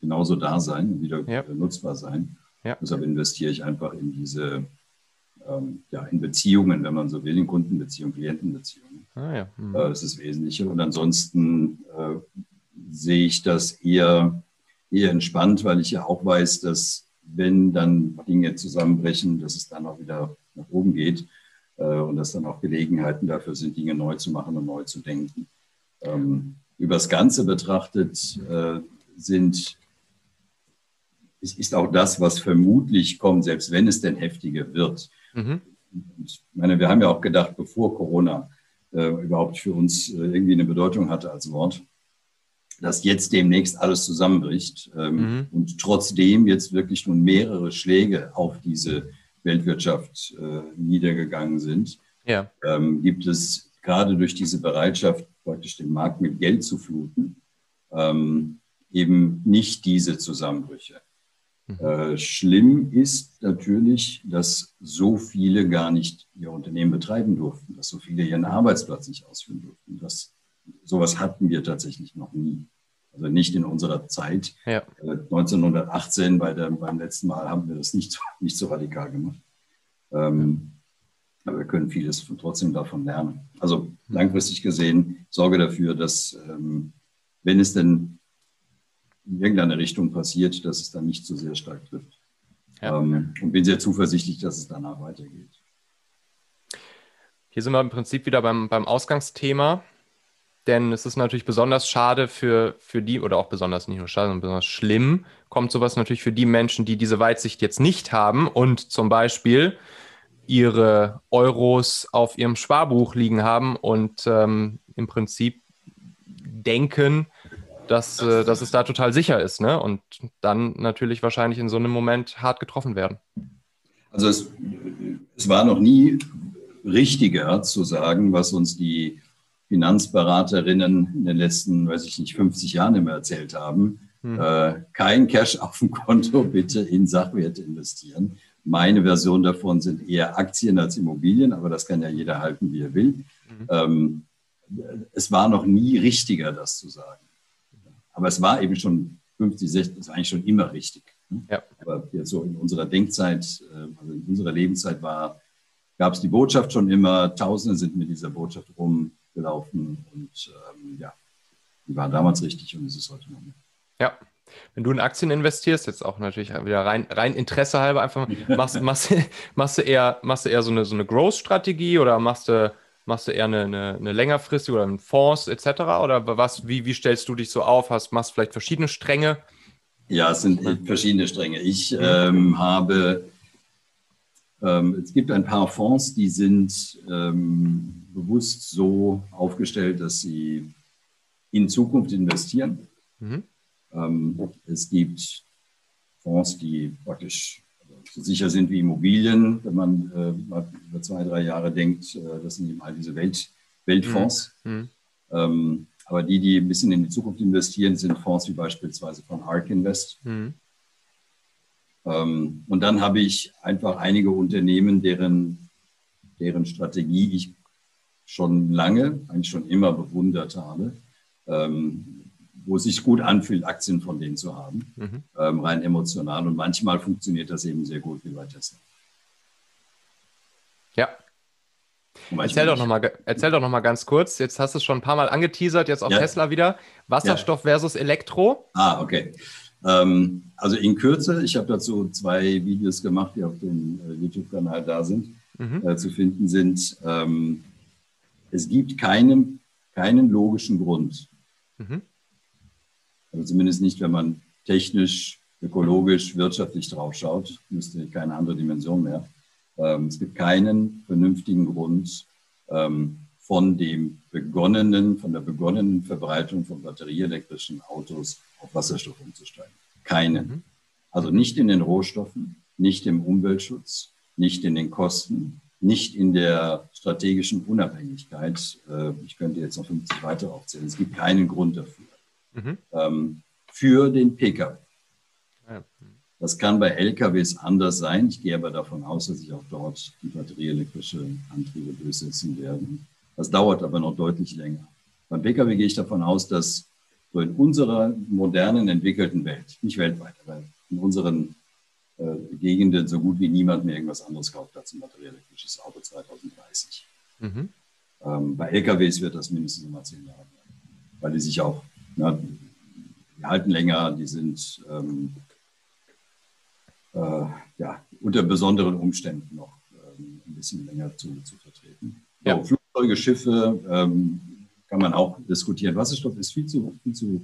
genauso da sein und wieder ja. nutzbar sein. Ja. Deshalb investiere ich einfach in diese, ähm, ja, in Beziehungen, wenn man so will, in Kundenbeziehungen, Klientenbeziehungen. Ah, ja. mhm. äh, das ist das Wesentliche. Und ansonsten äh, sehe ich das eher, eher entspannt, weil ich ja auch weiß, dass wenn dann Dinge zusammenbrechen, dass es dann auch wieder nach oben geht und dass dann auch Gelegenheiten dafür sind, Dinge neu zu machen und neu zu denken. Ähm, über das Ganze betrachtet äh, sind ist, ist auch das, was vermutlich kommt, selbst wenn es denn heftiger wird. Mhm. Ich meine, wir haben ja auch gedacht, bevor Corona äh, überhaupt für uns äh, irgendwie eine Bedeutung hatte als Wort, dass jetzt demnächst alles zusammenbricht ähm, mhm. und trotzdem jetzt wirklich nun mehrere Schläge auf diese Weltwirtschaft äh, niedergegangen sind, ja. ähm, gibt es gerade durch diese Bereitschaft, praktisch den Markt mit Geld zu fluten, ähm, eben nicht diese Zusammenbrüche. Mhm. Äh, schlimm ist natürlich, dass so viele gar nicht ihr Unternehmen betreiben durften, dass so viele ihren Arbeitsplatz nicht ausführen durften. Das, sowas hatten wir tatsächlich noch nie. Also nicht in unserer Zeit. Ja. Äh, 1918 bei der, beim letzten Mal haben wir das nicht, so, nicht so radikal gemacht. Ähm, aber wir können vieles trotzdem davon lernen. Also langfristig gesehen sorge dafür, dass ähm, wenn es denn in irgendeine Richtung passiert, dass es dann nicht so sehr stark trifft. Ja. Ähm, und bin sehr zuversichtlich, dass es danach weitergeht. Hier sind wir im Prinzip wieder beim, beim Ausgangsthema, denn es ist natürlich besonders schade für, für die, oder auch besonders nicht nur schade, sondern besonders schlimm, kommt sowas natürlich für die Menschen, die diese Weitsicht jetzt nicht haben und zum Beispiel ihre Euros auf ihrem Sparbuch liegen haben und ähm, im Prinzip denken, dass, äh, dass es da total sicher ist, ne? Und dann natürlich wahrscheinlich in so einem Moment hart getroffen werden. Also es, es war noch nie richtiger zu sagen, was uns die Finanzberaterinnen in den letzten, weiß ich nicht, 50 Jahren immer erzählt haben. Hm. Äh, kein Cash auf dem Konto, bitte in Sachwerte investieren. Meine Version davon sind eher Aktien als Immobilien, aber das kann ja jeder halten, wie er will. Mhm. Ähm, es war noch nie richtiger, das zu sagen. Aber es war eben schon 50, 60, das war eigentlich schon immer richtig. Ne? Ja. Aber jetzt so in unserer Denkzeit, äh, also in unserer Lebenszeit war, gab es die Botschaft schon immer, Tausende sind mit dieser Botschaft rumgelaufen und ähm, ja, die war damals richtig und ist es heute noch nicht. Ja. Wenn du in Aktien investierst, jetzt auch natürlich wieder rein, rein Interesse halber, einfach machst, machst, machst, du eher, machst du eher so eine, so eine Growth-Strategie oder machst du Machst du eher eine, eine, eine längerfristige oder einen Fonds etc.? Oder was, wie, wie stellst du dich so auf? Hast, machst vielleicht verschiedene Stränge? Ja, es sind verschiedene Stränge. Ich mhm. ähm, habe, ähm, es gibt ein paar Fonds, die sind ähm, bewusst so aufgestellt, dass sie in Zukunft investieren. Mhm. Ähm, es gibt Fonds, die praktisch so sicher sind wie Immobilien, wenn man äh, über zwei, drei Jahre denkt, äh, das sind eben all diese Welt, Weltfonds. Mhm. mhm. Ähm, aber die, die ein bisschen in die Zukunft investieren, sind Fonds wie beispielsweise von ARK Invest. Mhm. Ähm, und dann habe ich einfach einige Unternehmen, deren, deren Strategie ich schon lange, eigentlich schon immer bewundert habe. Ähm, wo es sich gut anfühlt, Aktien von denen zu haben, mhm. ähm, rein emotional. Und manchmal funktioniert das eben sehr gut wie bei Tesla. Ja. Erzähl doch, noch mal, erzähl doch noch mal ganz kurz. Jetzt hast du es schon ein paar Mal angeteasert, jetzt auf ja. Tesla wieder. Wasserstoff ja. versus Elektro. Ah, okay. Ähm, also in Kürze, ich habe dazu zwei Videos gemacht, die auf dem äh, YouTube-Kanal da sind, mhm. äh, zu finden sind. Ähm, es gibt keinen, keinen logischen Grund, mhm. Also zumindest nicht, wenn man technisch, ökologisch, wirtschaftlich drauf schaut, müsste keine andere Dimension mehr. Ähm, es gibt keinen vernünftigen Grund, ähm, von dem begonnenen, von der begonnenen Verbreitung von batterieelektrischen Autos auf Wasserstoff umzusteigen. Keinen. Mhm. Also nicht in den Rohstoffen, nicht im Umweltschutz, nicht in den Kosten, nicht in der strategischen Unabhängigkeit. Äh, ich könnte jetzt noch 50 weitere aufzählen. Es gibt keinen Grund dafür mhm. ähm, für den Pkw. Das kann bei LKWs anders sein. Ich gehe aber davon aus, dass sich auch dort die batterieelektrische Antriebe durchsetzen werden. Das dauert aber noch deutlich länger. Beim Pkw gehe ich davon aus, dass so in unserer modernen, entwickelten Welt, nicht weltweit, aber in unseren Gegenden so gut wie niemand mehr irgendwas anderes kauft als ein batterieelektrisches Auto 2030. Mhm. Ähm, bei LKWs wird das mindestens immer zehn Jahre bleiben, weil die sich auch na, die halten länger, die sind ähm, äh, ja, unter besonderen Umständen noch ähm, ein bisschen länger zu, zu vertreten. Ja. So, Flugzeuge, Schiffe ähm, kann man auch diskutieren. Wasserstoff ist viel zu, viel zu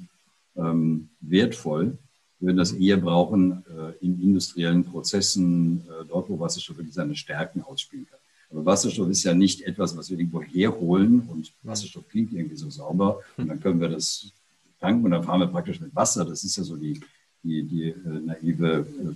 ähm, wertvoll. Wir würden das eher brauchen äh, in industriellen Prozessen, äh, dort, wo Wasserstoff wirklich seine Stärken ausspielen kann. Aber Wasserstoff ist ja nicht etwas, was wir irgendwo herholen und Wasserstoff klingt irgendwie so sauber und dann können wir das tanken und dann fahren wir praktisch mit Wasser. Das ist ja so die, die, die äh, naive, äh,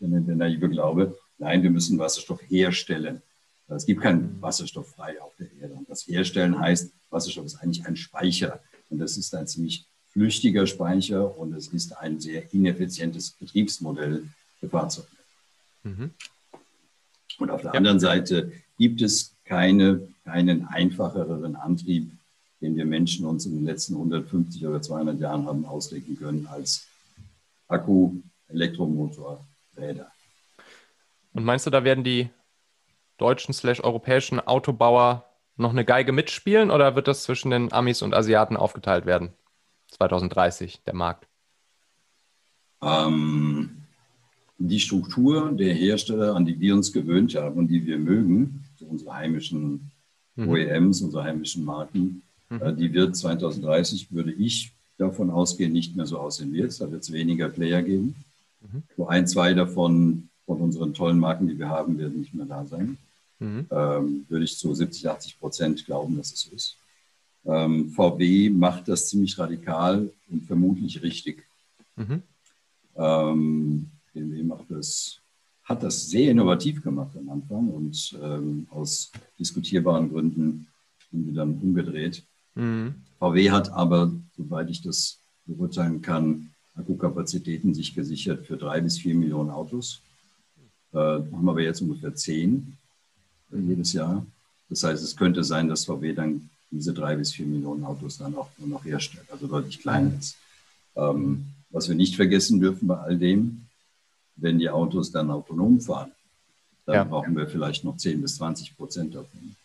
der, der naive Glaube. Nein, wir müssen Wasserstoff herstellen. Es gibt keinen Wasserstoff frei auf der Erde. Und das Herstellen heißt, Wasserstoff ist eigentlich ein Speicher. Und das ist ein ziemlich flüchtiger Speicher und es ist ein sehr ineffizientes Betriebsmodell für Fahrzeuge. Mhm. Und auf der ja. anderen Seite gibt es keine, keinen einfacheren Antrieb, den wir Menschen uns in den letzten 150 oder 200 Jahren haben ausdenken können, als Akku, Elektromotor, Räder. Und meinst du, da werden die deutschen slash europäischen Autobauer noch eine Geige mitspielen oder wird das zwischen den Amis und Asiaten aufgeteilt werden? 2030, der Markt? Ähm, die Struktur der Hersteller, an die wir uns gewöhnt haben und die wir mögen, so unsere heimischen mhm. OEMs, unsere heimischen Marken, mhm. äh, die wird 2030, würde ich davon ausgehen, nicht mehr so aussehen wie jetzt. Da wird es weniger Player geben. Mhm. So ein, zwei davon von unseren tollen Marken, die wir haben, werden nicht mehr da sein. Mhm. Ähm, würde ich zu 70, 80 Prozent glauben, dass es so ist. Ähm, VW macht das ziemlich radikal und vermutlich richtig. Mhm. Ähm, BMW macht das, hat das sehr innovativ gemacht am Anfang und ähm, aus diskutierbaren Gründen sind wir dann umgedreht. Mhm. VW hat aber, soweit ich das beurteilen kann, Akkukapazitäten sich gesichert für drei bis vier Millionen Autos. Äh, haben aber jetzt ungefähr zehn jedes Jahr. Das heißt, es könnte sein, dass VW dann diese drei bis vier Millionen Autos dann auch nur noch herstellt, also deutlich kleiner ist. Ähm, was wir nicht vergessen dürfen bei all dem, wenn die Autos dann autonom fahren, dann ja. brauchen wir vielleicht noch 10 bis 20 Prozent davon.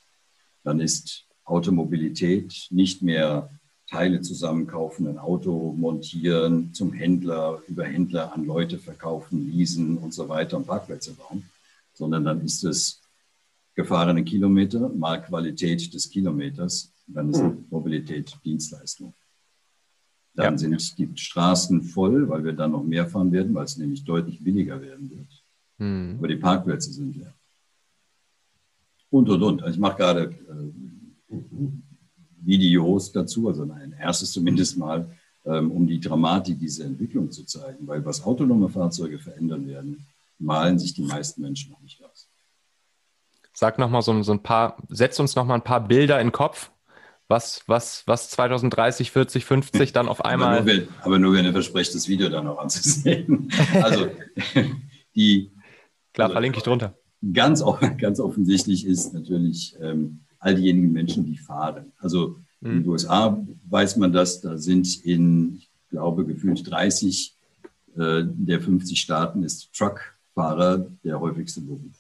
Dann ist Automobilität nicht mehr Teile zusammenkaufen, ein Auto montieren, zum Händler, über Händler an Leute verkaufen, leasen und so weiter und Parkplätze bauen, sondern dann ist es gefahrene Kilometer mal Qualität des Kilometers, dann ist hm. Mobilität Dienstleistung. Dann ja. sind die Straßen voll, weil wir dann noch mehr fahren werden, weil es nämlich deutlich billiger werden wird. Hm. Aber die Parkplätze sind leer. Und, und, und. Also ich mache gerade äh, Videos dazu, also ein erstes zumindest mal, ähm, um die Dramatik dieser Entwicklung zu zeigen. Weil was autonome Fahrzeuge verändern werden, malen sich die meisten Menschen noch nicht aus. Sag nochmal so, so ein paar, setz uns nochmal ein paar Bilder in den Kopf, was, was, was 2030, 40, 50 dann auf einmal. Aber nur, wenn, aber nur wenn ihr versprecht, das Video dann noch anzusehen. Also die. Klar, also, verlinke ich drunter. Ganz, ganz offensichtlich ist natürlich ähm, all diejenigen Menschen, die fahren. Also mhm. in den USA weiß man das, da sind in, ich glaube, gefühlt 30 äh, der 50 Staaten ist Truckfahrer der häufigste Beruf.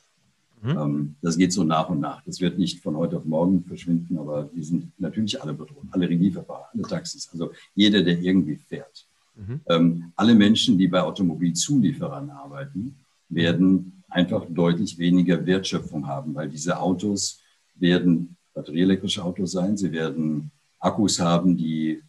Mhm. Das geht so nach und nach. Das wird nicht von heute auf morgen verschwinden, aber die sind natürlich alle bedroht. Alle Regiefahrer, alle Taxis, also jeder, der irgendwie fährt. Mhm. Ähm, alle Menschen, die bei Automobilzulieferern arbeiten, werden einfach deutlich weniger Wertschöpfung haben, weil diese Autos werden batterieelektrische Autos sein. Sie werden Akkus haben, die,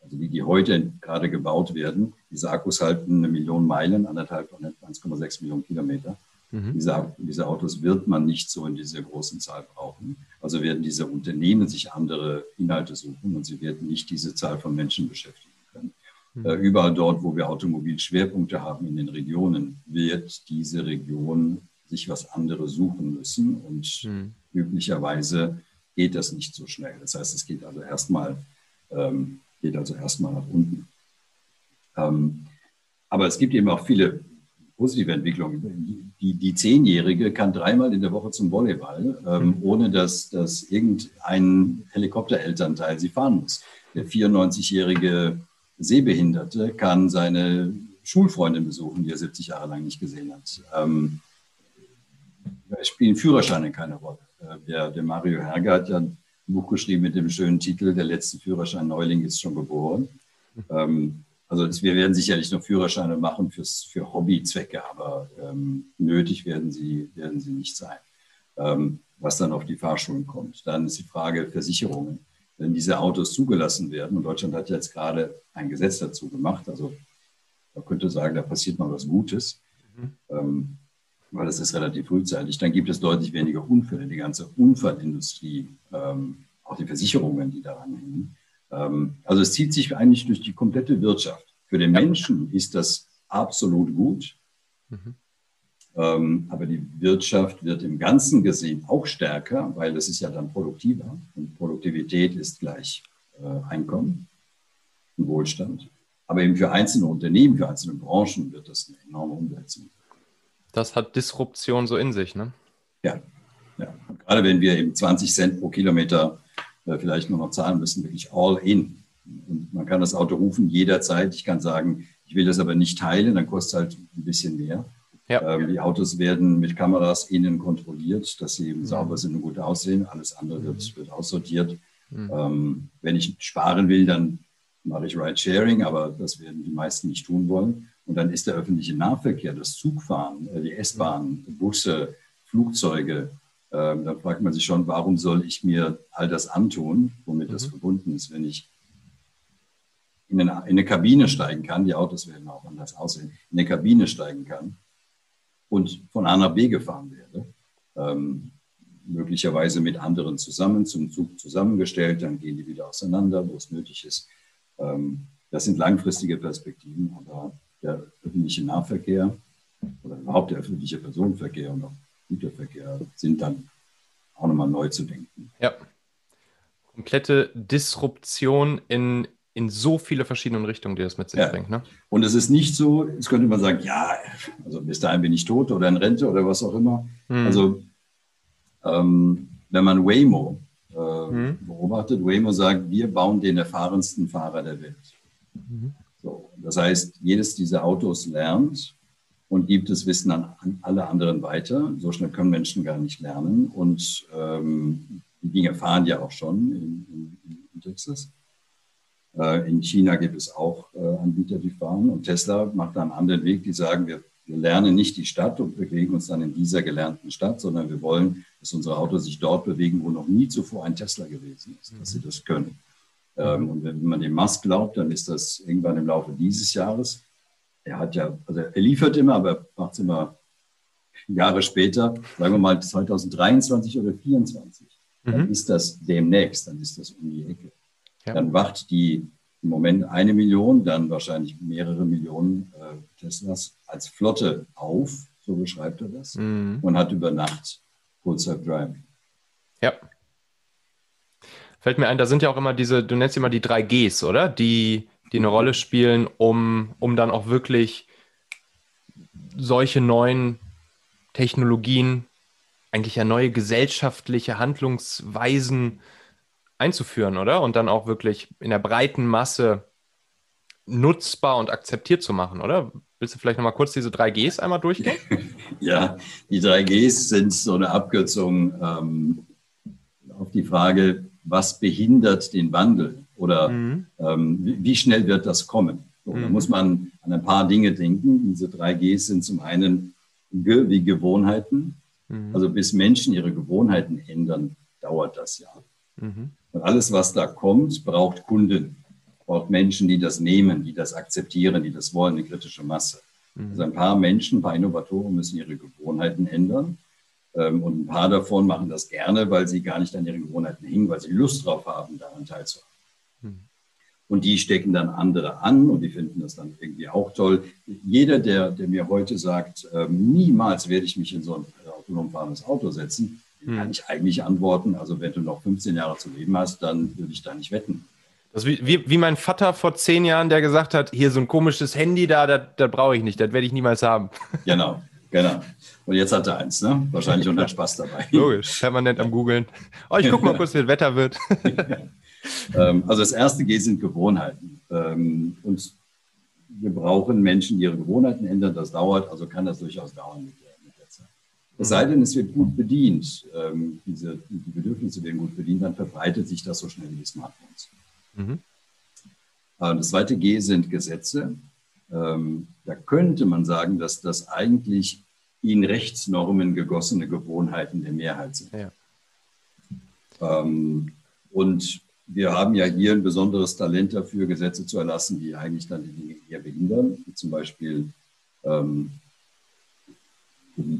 also die, die heute gerade gebaut werden. Diese Akkus halten eine Million Meilen, anderthalb, 1,6 Millionen Kilometer. Mhm. Diese, diese Autos wird man nicht so in dieser großen Zahl brauchen. Also werden diese Unternehmen sich andere Inhalte suchen und sie werden nicht diese Zahl von Menschen beschäftigen können. Mhm. Äh, überall dort, wo wir Automobilschwerpunkte haben in den Regionen, wird diese Region sich was anderes suchen müssen und mhm. üblicherweise geht das nicht so schnell. Das heißt, es geht also erstmal ähm, geht also erstmal nach unten. Ähm, aber es gibt eben auch viele positive Entwicklung. Die, die Zehnjährige kann dreimal in der Woche zum Volleyball, ähm, ohne dass, dass irgendein Helikopterelternteil sie fahren muss. Der 94-jährige Sehbehinderte kann seine Schulfreundin besuchen, die er 70 Jahre lang nicht gesehen hat. Ähm, spielen Führerscheine keine Rolle. Äh, der, der Mario Herger hat ja ein Buch geschrieben mit dem schönen Titel Der letzte Führerschein Neuling ist schon geboren. Ähm, also wir werden sicherlich noch Führerscheine machen fürs, für Hobbyzwecke, aber ähm, nötig werden sie, werden sie nicht sein. Ähm, was dann auf die Fahrschulen kommt. Dann ist die Frage Versicherungen. Wenn diese Autos zugelassen werden, und Deutschland hat jetzt gerade ein Gesetz dazu gemacht, also man könnte sagen, da passiert mal was Gutes, mhm. ähm, weil das ist relativ frühzeitig, dann gibt es deutlich weniger Unfälle. Die ganze Unfallindustrie, ähm, auch die Versicherungen, die daran hängen, also es zieht sich eigentlich durch die komplette Wirtschaft. Für den Menschen ist das absolut gut. Mhm. Ähm, aber die Wirtschaft wird im Ganzen gesehen auch stärker, weil es ist ja dann produktiver und Produktivität ist gleich äh, Einkommen und Wohlstand. Aber eben für einzelne Unternehmen, für einzelne Branchen wird das eine enorme Umwälzung. Das hat Disruption so in sich, ne? Ja, ja. gerade wenn wir eben 20 Cent pro Kilometer vielleicht nur noch zahlen müssen, wirklich all in. Und man kann das Auto rufen jederzeit. Ich kann sagen, ich will das aber nicht teilen, dann kostet es halt ein bisschen mehr. Ja. Ähm, die Autos werden mit Kameras innen kontrolliert, dass sie eben mhm. sauber sind und gut aussehen. Alles andere wird, mhm. wird aussortiert. Mhm. Ähm, wenn ich sparen will, dann mache ich Ride-Sharing, aber das werden die meisten nicht tun wollen. Und dann ist der öffentliche Nahverkehr, das Zugfahren, äh, die S-Bahn, Busse, Flugzeuge, ähm, da fragt man sich schon, warum soll ich mir all das antun, womit mhm. das verbunden ist, wenn ich in eine, in eine, Kabine steigen kann, die Autos werden auch anders aussehen, in eine Kabine steigen kann und von A nach B gefahren werde, ähm, möglicherweise mit anderen zusammen, zum Zug zusammengestellt, dann gehen die wieder auseinander, wo es nötig ist. Ähm, das sind langfristige Perspektiven, aber der öffentliche Nahverkehr oder überhaupt der öffentliche Personenverkehr und auch Güterverkehr sind dann auch nochmal neu zu denken. Ja. Komplette Disruption in, in so viele verschiedene Richtungen, die das mit sich ja. bringt. Ne? Und es ist nicht so, jetzt könnte man sagen, ja, also bis dahin bin ich tot oder in Rente oder was auch immer. Hm. Also ähm, wenn man Waymo äh, hm. beobachtet, Waymo sagt, wir bauen den erfahrensten Fahrer der Welt. Mhm. So, das heißt, jedes dieser Autos lernt und gibt das Wissen an, an, alle anderen weiter. So schnell können Menschen gar nicht lernen. Und ähm, die Dinge fahren ja auch schon in, in, in Texas. Äh, in China gibt es auch äh, Anbieter, die fahren. Und Tesla macht einen anderen Weg. Die sagen, wir, wir lernen nicht die Stadt und bewegen uns dann in dieser gelernten Stadt, sondern wir wollen, dass unsere Autos sich dort bewegen, wo noch nie zuvor ein Tesla gewesen ist, dass sie das können. Ähm, und wenn man dem Musk glaubt, dann ist das irgendwann im Laufe dieses Jahres er hat ja, also er liefert immer, aber er macht es immer Jahre später, sagen wir mal 2023 oder 2024. Mhm. Dann ist das demnächst, dann ist das um die Ecke. Ja. Dann wacht die im Moment eine Million, dann wahrscheinlich mehrere Millionen äh, Teslas als Flotte auf, so beschreibt er das, mhm. und hat über Nacht Full Self-Driving. Ja. Fällt mir ein, da sind ja auch immer diese, du nennst immer die drei Gs, oder? Die die eine Rolle spielen, um, um dann auch wirklich solche neuen Technologien, eigentlich ja neue gesellschaftliche Handlungsweisen einzuführen, oder? Und dann auch wirklich in der breiten Masse nutzbar und akzeptiert zu machen, oder? Willst du vielleicht nochmal kurz diese drei Gs einmal durchgehen? Ja, die drei Gs sind so eine Abkürzung ähm, auf die Frage, was behindert den Wandel? Oder mhm. ähm, wie, wie, schnell wird das kommen? So, mhm. Da muss man an ein paar Dinge denken. Diese drei Gs sind zum einen Ge wie Gewohnheiten. Mhm. Also bis Menschen ihre Gewohnheiten ändern, dauert das ja. Mhm. Und alles, was da kommt, braucht Kunden, braucht Menschen, die das nehmen, die das akzeptieren, die das wollen, eine kritische Masse. Mhm. Also ein paar Menschen, ein paar Innovatoren müssen ihre Gewohnheiten ändern. Ähm, und ein paar davon machen das gerne, weil sie gar nicht an ihren Gewohnheiten hängen, weil sie Lust drauf haben, daran teilzuhaben. Und die stecken dann andere an und die finden das dann irgendwie auch toll. Jeder, der, der mir heute sagt, äh, niemals werde ich mich in so ein autonom fahrendes Auto setzen, hm. kann ich eigentlich antworten, also wenn du noch 15 Jahre zu leben hast, dann würde ich da nicht wetten. Das wie, wie, wie mein Vater vor zehn Jahren, der gesagt hat, hier so ein komisches Handy da, das, das brauche ich nicht, das werde ich niemals haben. Genau, genau. Und jetzt hat er eins, ne? Wahrscheinlich und hat Spaß dabei. Logisch, permanent am googeln. Oh, ich gucke mal kurz, wie das Wetter wird. Ähm, also das erste G sind Gewohnheiten. Ähm, und wir brauchen Menschen, die ihre Gewohnheiten ändern. Das dauert, also kann das durchaus dauern mit der, mit der Zeit. Es sei denn, es wird gut bedient, ähm, diese, die Bedürfnisse werden gut bedient, dann verbreitet sich das so schnell wie die Smartphones. Mhm. Äh, das zweite G sind Gesetze. Da könnte man sagen, dass das eigentlich in Rechtsnormen gegossene Gewohnheiten der Mehrheit sind. Ja. Und wir haben ja hier ein besonderes Talent dafür, Gesetze zu erlassen, die eigentlich dann die Dinge eher behindern, wie zum Beispiel ähm,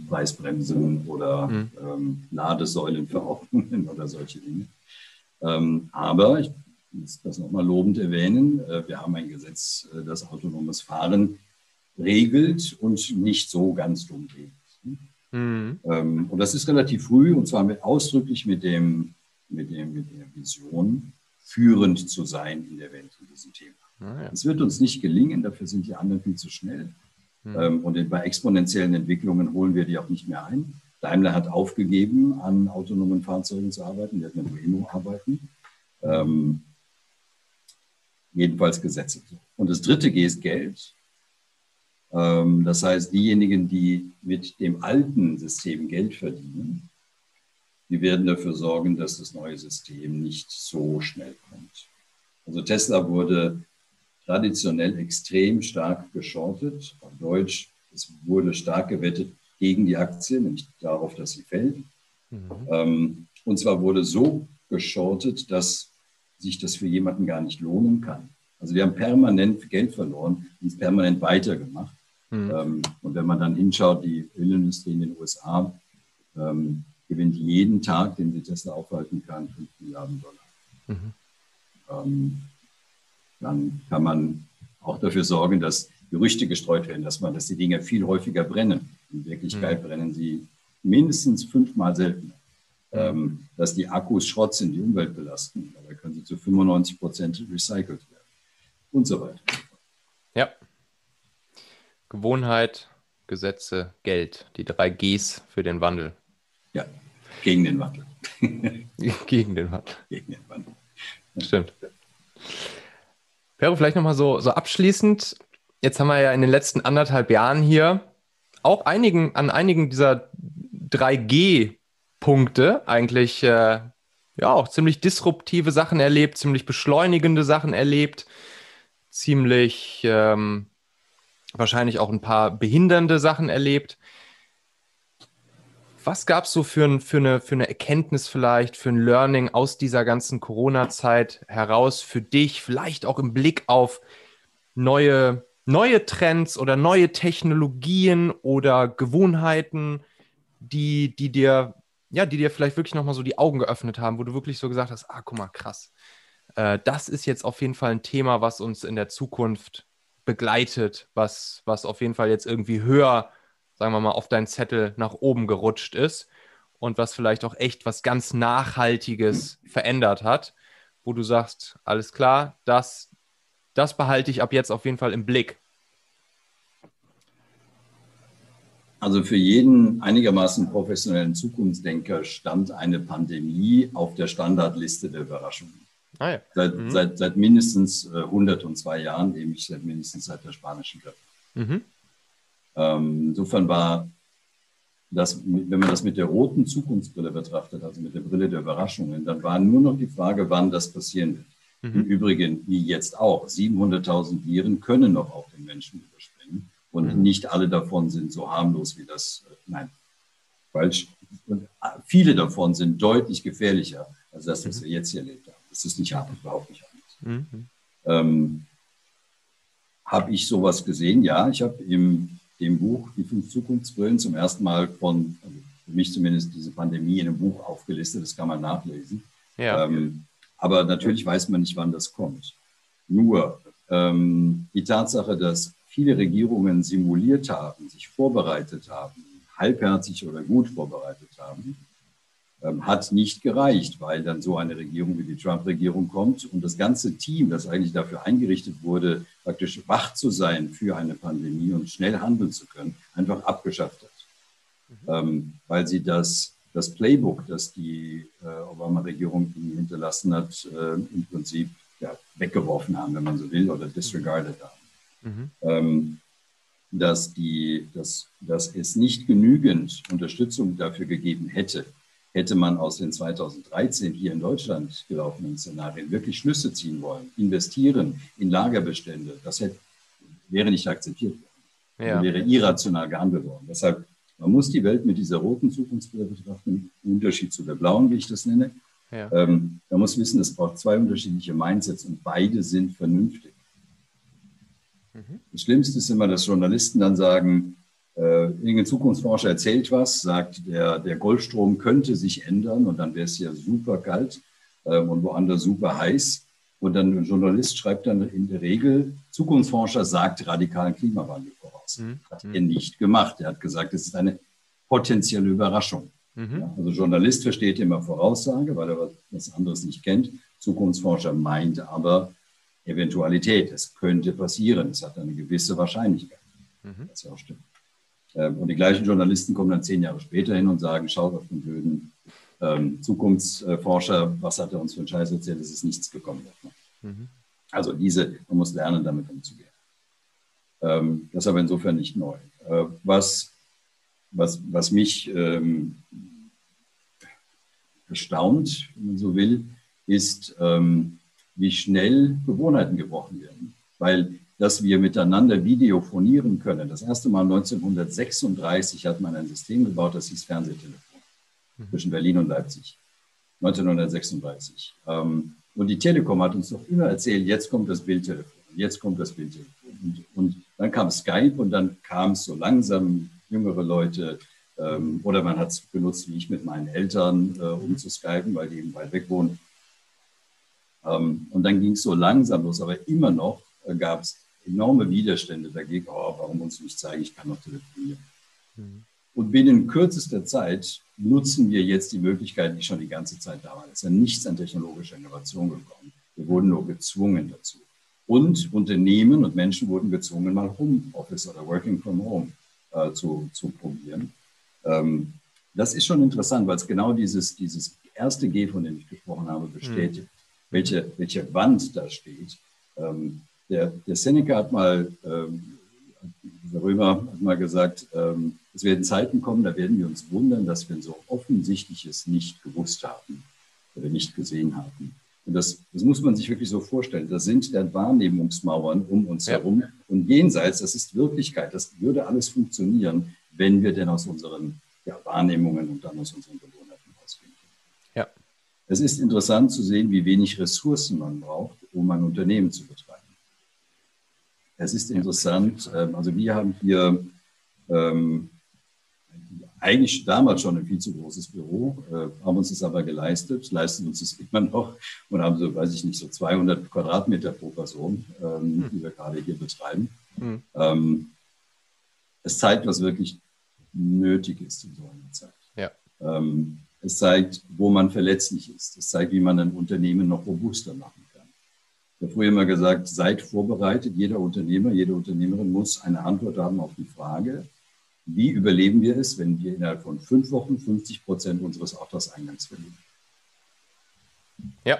Preisbremsen oder mhm. ähm, Ladesäulenverordnungen oder solche Dinge. Ähm, aber ich muss das nochmal lobend erwähnen, äh, wir haben ein Gesetz, äh, das autonomes Fahren regelt und nicht so ganz dumm geht. Mhm. Ähm, und das ist relativ früh und zwar mit, ausdrücklich mit, dem, mit, dem, mit der Vision, führend zu sein in der Welt in diesem Thema. Ah, es wird uns nicht gelingen, dafür sind die anderen viel zu schnell. Mhm. Und bei exponentiellen Entwicklungen holen wir die auch nicht mehr ein. Daimler hat aufgegeben, an autonomen Fahrzeugen zu arbeiten. Wir hatten mit Waymo arbeiten. Ähm, jedenfalls Gesetze. Und das dritte G ist Geld. Ähm, das heißt, diejenigen, die mit dem alten System Geld verdienen, die werden dafür sorgen, dass das neue System nicht so schnell kommt. Also Tesla wurde traditionell extrem stark geschortet. Auf Deutsch, es wurde stark gewettet gegen die Aktie, nämlich darauf, dass sie fällt. Mhm. Ähm, und zwar wurde so geschortet, dass sich das für jemanden gar nicht lohnen kann. Also wir haben permanent Geld verloren und es permanent weitergemacht. Mhm. Ähm, und wenn man dann hinschaut, die Ölindustrie in den USA ähm, gewinnt jeden Tag, den sie Tesla aufhalten kann, 5 Milliarden Dollar. Mhm. Ähm, dann kann man auch dafür sorgen, dass Gerüchte gestreut werden, dass man, dass die Dinge viel häufiger brennen. In Wirklichkeit mhm. brennen sie mindestens fünfmal seltener. Ähm, dass die Akkus Schrott sind, die Umwelt belasten. Dabei können sie zu 95 Prozent recycelt werden. Und so weiter. Ja. Gewohnheit, Gesetze, Geld. Die drei Gs für den Wandel. Ja, gegen den Wandel. gegen den Wandel. Gegen den Wandel. Stimmt. Pero, vielleicht nochmal so, so abschließend. Jetzt haben wir ja in den letzten anderthalb Jahren hier auch einigen, an einigen dieser 3G-Punkte eigentlich äh, ja auch ziemlich disruptive Sachen erlebt, ziemlich beschleunigende Sachen erlebt, ziemlich ähm, wahrscheinlich auch ein paar behindernde Sachen erlebt. Was gab es so für, ein, für, eine, für eine Erkenntnis vielleicht, für ein Learning aus dieser ganzen Corona-Zeit heraus für dich, vielleicht auch im Blick auf neue neue Trends oder neue Technologien oder Gewohnheiten, die, die dir, ja, die dir vielleicht wirklich nochmal so die Augen geöffnet haben, wo du wirklich so gesagt hast, ah, guck mal, krass. Äh, das ist jetzt auf jeden Fall ein Thema, was uns in der Zukunft begleitet, was, was auf jeden Fall jetzt irgendwie höher, sagen wir mal, auf deinen Zettel nach oben gerutscht ist und was vielleicht auch echt was ganz Nachhaltiges verändert hat, wo du sagst, alles klar, das, das behalte ich ab jetzt auf jeden Fall im Blick. Also für jeden einigermaßen professionellen Zukunftsdenker stand eine Pandemie auf der Standardliste der Überraschungen. Ah ja. seit, mhm. seit, seit, mindestens 102 äh, Jahren, nämlich seit mindestens seit der spanischen Grippe. Mhm. Ähm, insofern war das, wenn man das mit der roten Zukunftsbrille betrachtet, also mit der Brille der Überraschungen, dann war nur noch die Frage, wann das passieren wird. Mhm. Im Übrigen, wie jetzt auch, 700.000 Viren können noch auf den Menschen überspringen und mhm. nicht alle davon sind so harmlos wie das, äh, nein, falsch. Und äh, viele davon sind deutlich gefährlicher als das, was mhm. wir jetzt hier erlebt haben. Das ist nicht harmlos, überhaupt nicht harmlos. Mhm. Ähm, habe ich sowas gesehen? Ja, ich habe im dem Buch Die fünf Zukunftsbrillen zum ersten Mal von, also für mich zumindest, diese Pandemie in einem Buch aufgelistet. Das kann man nachlesen. Ja. Ähm, aber natürlich weiß man nicht, wann das kommt. Nur ähm, die Tatsache, dass viele Regierungen simuliert haben, sich vorbereitet haben, halbherzig oder gut vorbereitet haben, ähm, hat nicht gereicht, weil dann so eine Regierung wie die Trump-Regierung kommt und das ganze Team, das eigentlich dafür eingerichtet wurde, praktisch wach zu sein für eine Pandemie und schnell handeln zu können, einfach abgeschafft hat. Mhm. Ähm, weil sie das das Playbook, das die äh, Obama-Regierung hinterlassen hat, äh, im Prinzip ja, weggeworfen haben, wenn man so will, oder disregarded haben. Mhm. Ähm, dass, die, dass, dass es nicht genügend Unterstützung dafür gegeben hätte, hätte man aus den 2013 hier in Deutschland gelaufenen Szenarien wirklich Schlüsse ziehen wollen, investieren in Lagerbestände, das hätte, wäre nicht akzeptiert worden. Ja. Wäre irrational gehandelt worden. Deshalb man muss die Welt mit dieser roten Zukunftsbrille betrachten, im Unterschied zu der blauen, wie ich das nenne. Ja. Ähm, man muss wissen, es braucht zwei unterschiedliche Mindsets und beide sind vernünftig. Mhm. Das Schlimmste ist immer, dass Journalisten dann sagen, äh, irgendein Zukunftsforscher erzählt was, sagt, der, der Goldstrom könnte sich ändern und dann wäre es ja super kalt äh, und woanders super heiß. Und dann ein Journalist schreibt dann in der Regel, Zukunftsforscher sagt radikalen Klimawandel voraus. Mhm. Hat er nicht gemacht. Er hat gesagt, es ist eine potenzielle Überraschung. Mhm. Ja, also Journalist versteht immer Voraussage, weil er was anderes nicht kennt. Zukunftsforscher meint aber Eventualität. Es könnte passieren. Es hat eine gewisse Wahrscheinlichkeit. Mhm. Was ja auch stimmt. Ähm, und die gleichen Journalisten kommen dann zehn Jahre später hin und sagen, schaut auf den blöden ähm, Zukunftsforscher, was hat er uns für einen Scheiß erzählt, es ist nichts gekommen. Mhm. Also diese, man muss lernen, damit umzugehen. Ähm, das ist aber insofern nicht neu. Äh, was, was, was mich ähm, erstaunt, wenn man so will, ist, ähm, wie schnell Gewohnheiten gebrochen werden. Weil, dass wir miteinander videophonieren können. Das erste Mal 1936 hat man ein System gebaut, das hieß Fernsehtelefon mhm. zwischen Berlin und Leipzig. 1936. Ähm, und die Telekom hat uns doch immer erzählt, jetzt kommt das Bildtelefon, jetzt kommt das Bildtelefon. Und, und dann kam Skype und dann kam es so langsam, jüngere Leute, ähm, oder man hat es benutzt, wie ich mit meinen Eltern, äh, um zu skypen, weil die eben weit weg wohnen. Ähm, und dann ging es so langsam los, aber immer noch äh, gab es enorme Widerstände dagegen, oh, warum uns nicht zeigen, ich kann noch telefonieren. Mhm. Und binnen kürzester Zeit nutzen wir jetzt die Möglichkeiten, die schon die ganze Zeit da waren. Es ist ja nichts an technologischer Innovation gekommen. Wir wurden nur gezwungen dazu. Und Unternehmen und Menschen wurden gezwungen, mal Homeoffice oder Working from Home äh, zu, zu probieren. Ähm, das ist schon interessant, weil es genau dieses, dieses erste G, von dem ich gesprochen habe, bestätigt, mhm. welche, welche Wand da steht. Ähm, der, der Seneca hat mal, ähm, der Römer hat mal gesagt, ähm, es werden Zeiten kommen, da werden wir uns wundern, dass wir so offensichtliches nicht gewusst haben oder nicht gesehen haben. Und das, das muss man sich wirklich so vorstellen. Das sind dann Wahrnehmungsmauern um uns ja. herum. Und jenseits, das ist Wirklichkeit. Das würde alles funktionieren, wenn wir denn aus unseren ja, Wahrnehmungen und dann aus unseren Gewohnheiten ausgehen. Ja. Es ist interessant zu sehen, wie wenig Ressourcen man braucht, um ein Unternehmen zu betreiben. Es ist interessant, ähm, also wir haben hier ähm, eigentlich damals schon ein viel zu großes Büro, äh, haben uns das aber geleistet, leisten uns das immer noch und haben so, weiß ich nicht, so 200 Quadratmeter pro Person, ähm, hm. die wir gerade hier betreiben. Hm. Ähm, es zeigt, was wirklich nötig ist in so einer Zeit. Ja. Ähm, es zeigt, wo man verletzlich ist. Es zeigt, wie man ein Unternehmen noch robuster machen kann. Ich habe früher immer gesagt, seid vorbereitet. Jeder Unternehmer, jede Unternehmerin muss eine Antwort haben auf die Frage, wie überleben wir es, wenn wir innerhalb von fünf Wochen 50 Prozent unseres Auftragseingangs verlieren? Ja.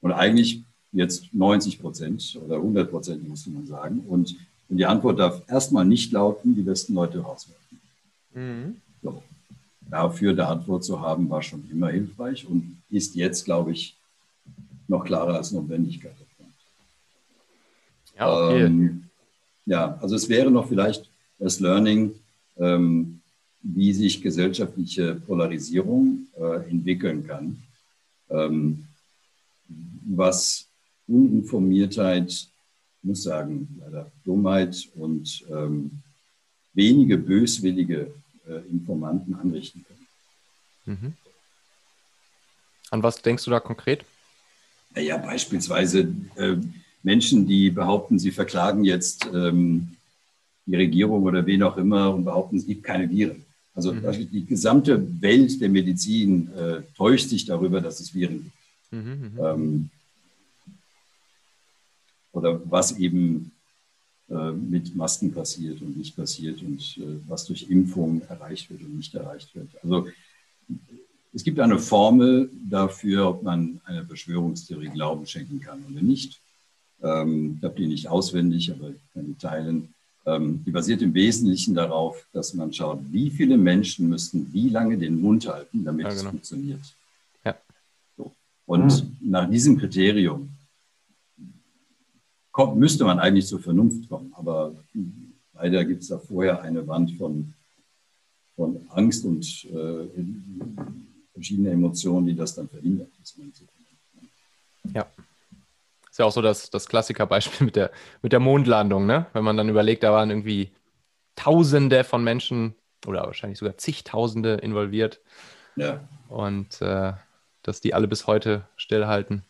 Und eigentlich jetzt 90 Prozent oder 100 Prozent, muss man sagen. Und, und die Antwort darf erstmal nicht lauten, die besten Leute rauswerfen. Mhm. So. Dafür eine Antwort zu haben, war schon immer hilfreich und ist jetzt, glaube ich, noch klarer als Notwendigkeit. Ja, okay. Ähm, ja, also es wäre noch vielleicht das Learning, ähm, wie sich gesellschaftliche Polarisierung äh, entwickeln kann, ähm, was Uninformiertheit, muss sagen, leider Dummheit und ähm, wenige böswillige äh, Informanten anrichten können. Mhm. An was denkst du da konkret? Naja, beispielsweise äh, Menschen, die behaupten, sie verklagen jetzt ähm, die Regierung oder wen auch immer und behaupten, es gibt keine Viren. Also mhm. die gesamte Welt der Medizin äh, täuscht sich darüber, dass es Viren gibt. Mhm, mhm. ähm, oder was eben äh, mit Masken passiert und nicht passiert und äh, was durch Impfungen erreicht wird und nicht erreicht wird. Also es gibt eine Formel dafür, ob man einer Verschwörungstheorie Glauben schenken kann oder nicht. Ähm, ich habe die nicht auswendig, aber ich kann die teilen. Ähm, die basiert im Wesentlichen darauf, dass man schaut, wie viele Menschen müssten wie lange den Mund halten, damit ja, genau. es funktioniert. Ja. So. Und mhm. nach diesem Kriterium kommt, müsste man eigentlich zur Vernunft kommen. Aber leider gibt es da vorher eine Wand von, von Angst und äh, verschiedene Emotionen, die das dann verhindert. Ja. Ist ja auch so das, das Klassikerbeispiel mit der, mit der Mondlandung, ne? Wenn man dann überlegt, da waren irgendwie Tausende von Menschen oder wahrscheinlich sogar zigtausende involviert. Ja. Und äh, dass die alle bis heute stillhalten.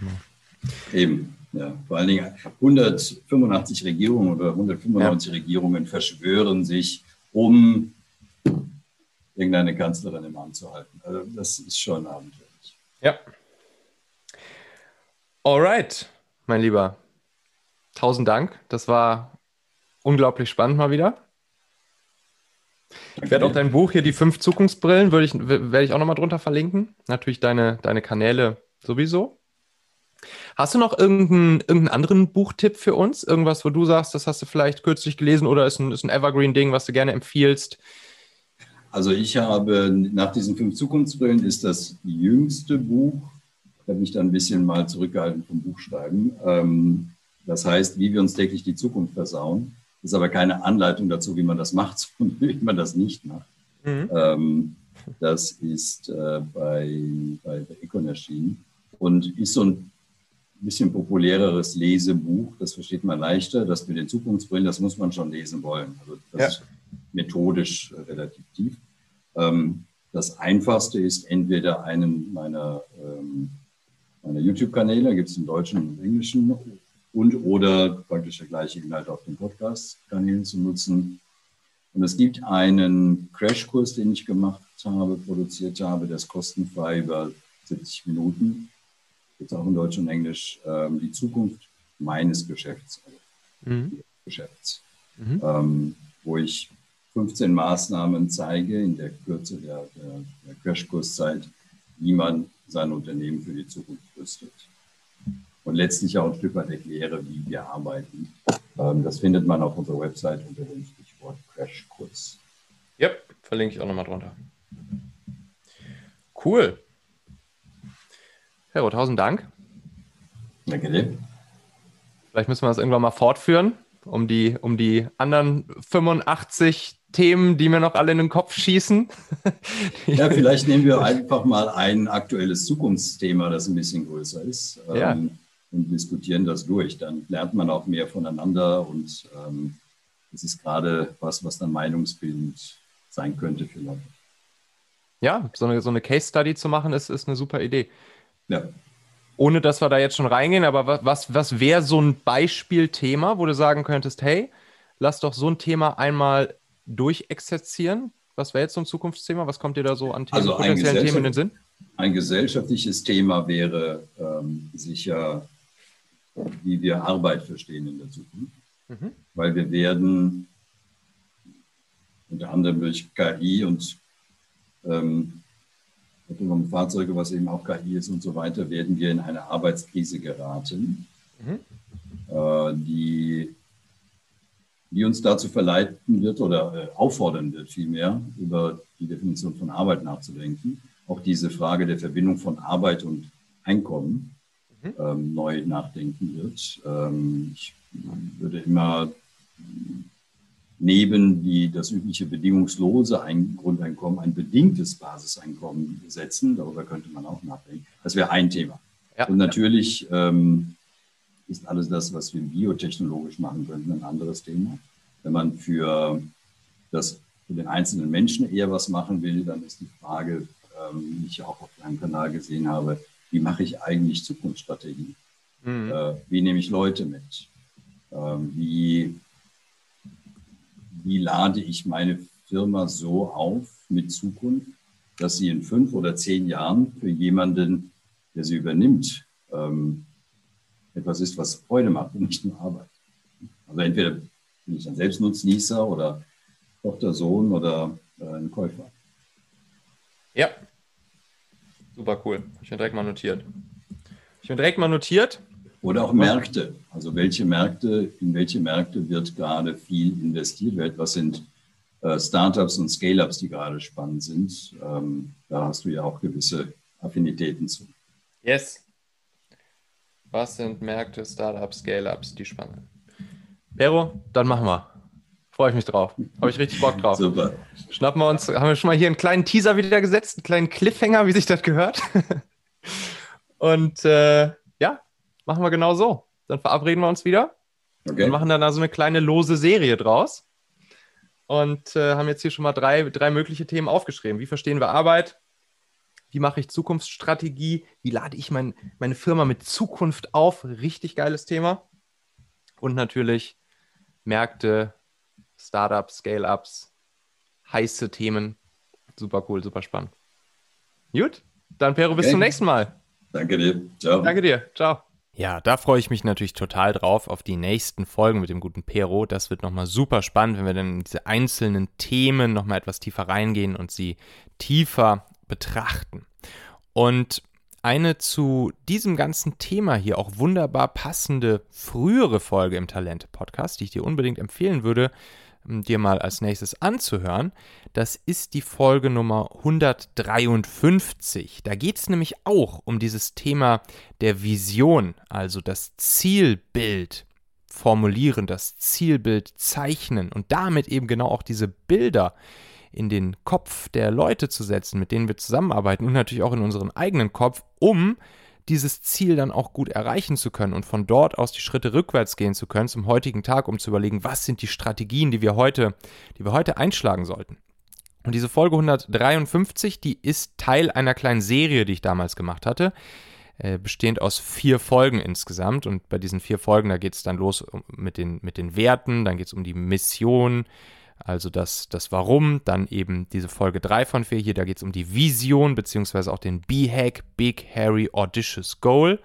Ja. Eben, ja. Vor allen Dingen 185 Regierungen oder 195 ja. Regierungen verschwören sich, um irgendeine Kanzlerin im Amt zu halten. Also das ist schon abenteuerlich. Ja. Alright, mein Lieber. Tausend Dank. Das war unglaublich spannend mal wieder. Ich werde auch dein Buch hier, die fünf Zukunftsbrillen, würde ich, werde ich auch nochmal drunter verlinken. Natürlich deine, deine Kanäle sowieso. Hast du noch irgendeinen, irgendeinen anderen Buchtipp für uns? Irgendwas, wo du sagst, das hast du vielleicht kürzlich gelesen oder ist ein, ist ein Evergreen-Ding, was du gerne empfiehlst? Also ich habe nach diesen fünf Zukunftsbrillen ist das jüngste Buch. Ich habe mich da ein bisschen mal zurückgehalten vom Buchschreiben. Ähm, das heißt, wie wir uns täglich die Zukunft versauen. Ist aber keine Anleitung dazu, wie man das macht, sondern wie man das nicht macht. Mhm. Ähm, das ist äh, bei, bei der Econ erschienen und ist so ein bisschen populäreres Lesebuch. Das versteht man leichter. Das mit den Zukunftsbrillen, das muss man schon lesen wollen. Also das ja. ist methodisch relativ tief. Ähm, das Einfachste ist entweder einen meiner, meiner YouTube-Kanäle, gibt es im Deutschen und im Englischen, und oder praktisch der gleiche Inhalt auf den Podcast-Kanälen zu nutzen. Und es gibt einen Crashkurs, den ich gemacht habe, produziert habe, der ist kostenfrei über 70 Minuten jetzt auch in Deutsch und Englisch, ähm, die Zukunft meines Geschäfts, also mhm. Geschäfts, mhm. ähm, wo ich 15 Maßnahmen zeige in der Kürze der, der, der Crashkurszeit, wie man sein Unternehmen für die Zukunft rüstet. Und letztlich auch ein Stück weit erkläre, wie wir arbeiten. Ähm, das findet man auf unserer Website unter dem Stichwort Crashkurs. Ja, verlinke ich auch nochmal drunter. Cool. Hero, tausend Dank. Danke dir. Vielleicht müssen wir das irgendwann mal fortführen, um die, um die anderen 85 Themen, die mir noch alle in den Kopf schießen. Ja, vielleicht nehmen wir einfach mal ein aktuelles Zukunftsthema, das ein bisschen größer ist, ja. ähm, und diskutieren das durch. Dann lernt man auch mehr voneinander und ähm, das ist gerade was, was dann meinungsbildend sein könnte für Leute. Ja, so eine, so eine Case Study zu machen, ist, ist eine super Idee. Ja. Ohne dass wir da jetzt schon reingehen, aber was, was wäre so ein Beispielthema, wo du sagen könntest, hey, lass doch so ein Thema einmal durchexerzieren? Was wäre jetzt so ein Zukunftsthema? Was kommt dir da so an Themen, also potenziellen Themen in den Sinn? Ein gesellschaftliches Thema wäre ähm, sicher, wie wir Arbeit verstehen in der Zukunft. Mhm. Weil wir werden unter anderem durch KI und ähm, autonomen Fahrzeuge, was eben auch KI ist und so weiter, werden wir in eine Arbeitskrise geraten, mhm. äh, die, die uns dazu verleiten wird oder äh, auffordern wird, vielmehr über die Definition von Arbeit nachzudenken. Auch diese Frage der Verbindung von Arbeit und Einkommen mhm. ähm, neu nachdenken wird. Ähm, ich würde immer neben die, das übliche bedingungslose ein Grundeinkommen ein bedingtes Basiseinkommen setzen. Darüber könnte man auch nachdenken. Das wäre ein Thema. Ja, Und natürlich ähm, ist alles das, was wir biotechnologisch machen könnten, ein anderes Thema. Wenn man für, das, für den einzelnen Menschen eher was machen will, dann ist die Frage, ähm, die ich auch auf deinem Kanal gesehen habe, wie mache ich eigentlich Zukunftsstrategien? Mhm. Äh, wie nehme ich Leute mit? Ähm, wie wie lade ich meine Firma so auf mit Zukunft, dass sie in fünf oder zehn Jahren für jemanden, der sie übernimmt, ähm, etwas ist, was Freude macht und nicht nur Arbeit. Also entweder bin ich ein Selbstnutznießer oder Tochter, Sohn oder äh, ein Käufer. Ja, super cool. Ich habe direkt mal notiert. Ich habe direkt mal notiert. Oder auch Märkte. Also welche Märkte, in welche Märkte wird gerade viel investiert? Was sind äh, Startups und Scale-ups, die gerade spannend sind? Ähm, da hast du ja auch gewisse Affinitäten zu. Yes. Was sind Märkte, Startups, Scale-ups, die spannend sind? Pero, dann machen wir. Freue ich mich drauf. Habe ich richtig Bock drauf. Super. Schnappen wir uns, haben wir schon mal hier einen kleinen Teaser wieder gesetzt, einen kleinen Cliffhanger, wie sich das gehört. Und äh, machen wir genau so. Dann verabreden wir uns wieder okay. und machen dann also eine kleine lose Serie draus. Und äh, haben jetzt hier schon mal drei, drei mögliche Themen aufgeschrieben. Wie verstehen wir Arbeit? Wie mache ich Zukunftsstrategie? Wie lade ich mein, meine Firma mit Zukunft auf? Richtig geiles Thema. Und natürlich Märkte, Startups, Scale-Ups, heiße Themen. Super cool, super spannend. Gut, dann Pero, bis okay. zum nächsten Mal. Danke dir. Ciao. Danke dir. Ciao. Ja, da freue ich mich natürlich total drauf auf die nächsten Folgen mit dem guten Pero. Das wird nochmal super spannend, wenn wir dann in diese einzelnen Themen nochmal etwas tiefer reingehen und sie tiefer betrachten. Und eine zu diesem ganzen Thema hier auch wunderbar passende frühere Folge im Talente-Podcast, die ich dir unbedingt empfehlen würde, dir mal als nächstes anzuhören. Das ist die Folge Nummer 153. Da geht es nämlich auch um dieses Thema der Vision, also das Zielbild formulieren, das Zielbild zeichnen und damit eben genau auch diese Bilder in den Kopf der Leute zu setzen, mit denen wir zusammenarbeiten und natürlich auch in unseren eigenen Kopf, um dieses Ziel dann auch gut erreichen zu können und von dort aus die Schritte rückwärts gehen zu können zum heutigen Tag, um zu überlegen, was sind die Strategien, die wir heute, die wir heute einschlagen sollten. Und diese Folge 153, die ist Teil einer kleinen Serie, die ich damals gemacht hatte, äh, bestehend aus vier Folgen insgesamt. Und bei diesen vier Folgen, da geht es dann los mit den, mit den Werten, dann geht es um die Mission, also das, das Warum, dann eben diese Folge 3 von 4 hier, da geht es um die Vision, beziehungsweise auch den B-Hack, Big Harry Audacious Goal.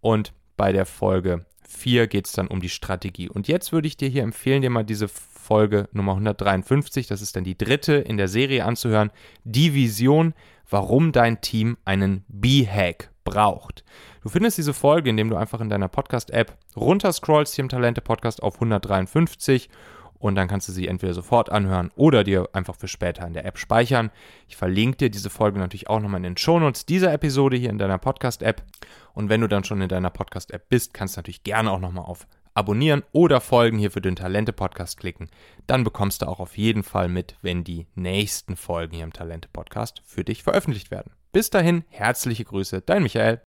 Und bei der Folge 4 geht es dann um die Strategie. Und jetzt würde ich dir hier empfehlen, dir mal diese Folge Nummer 153, das ist dann die dritte in der Serie anzuhören, die Vision, warum dein Team einen B-Hack braucht. Du findest diese Folge, indem du einfach in deiner Podcast-App runterscrollst hier im Talente-Podcast auf 153 und dann kannst du sie entweder sofort anhören oder dir einfach für später in der App speichern. Ich verlinke dir diese Folge natürlich auch nochmal in den Shownotes dieser Episode hier in deiner Podcast-App. Und wenn du dann schon in deiner Podcast-App bist, kannst du natürlich gerne auch nochmal auf Abonnieren oder Folgen hier für den Talente-Podcast klicken. Dann bekommst du auch auf jeden Fall mit, wenn die nächsten Folgen hier im Talente-Podcast für dich veröffentlicht werden. Bis dahin, herzliche Grüße, dein Michael.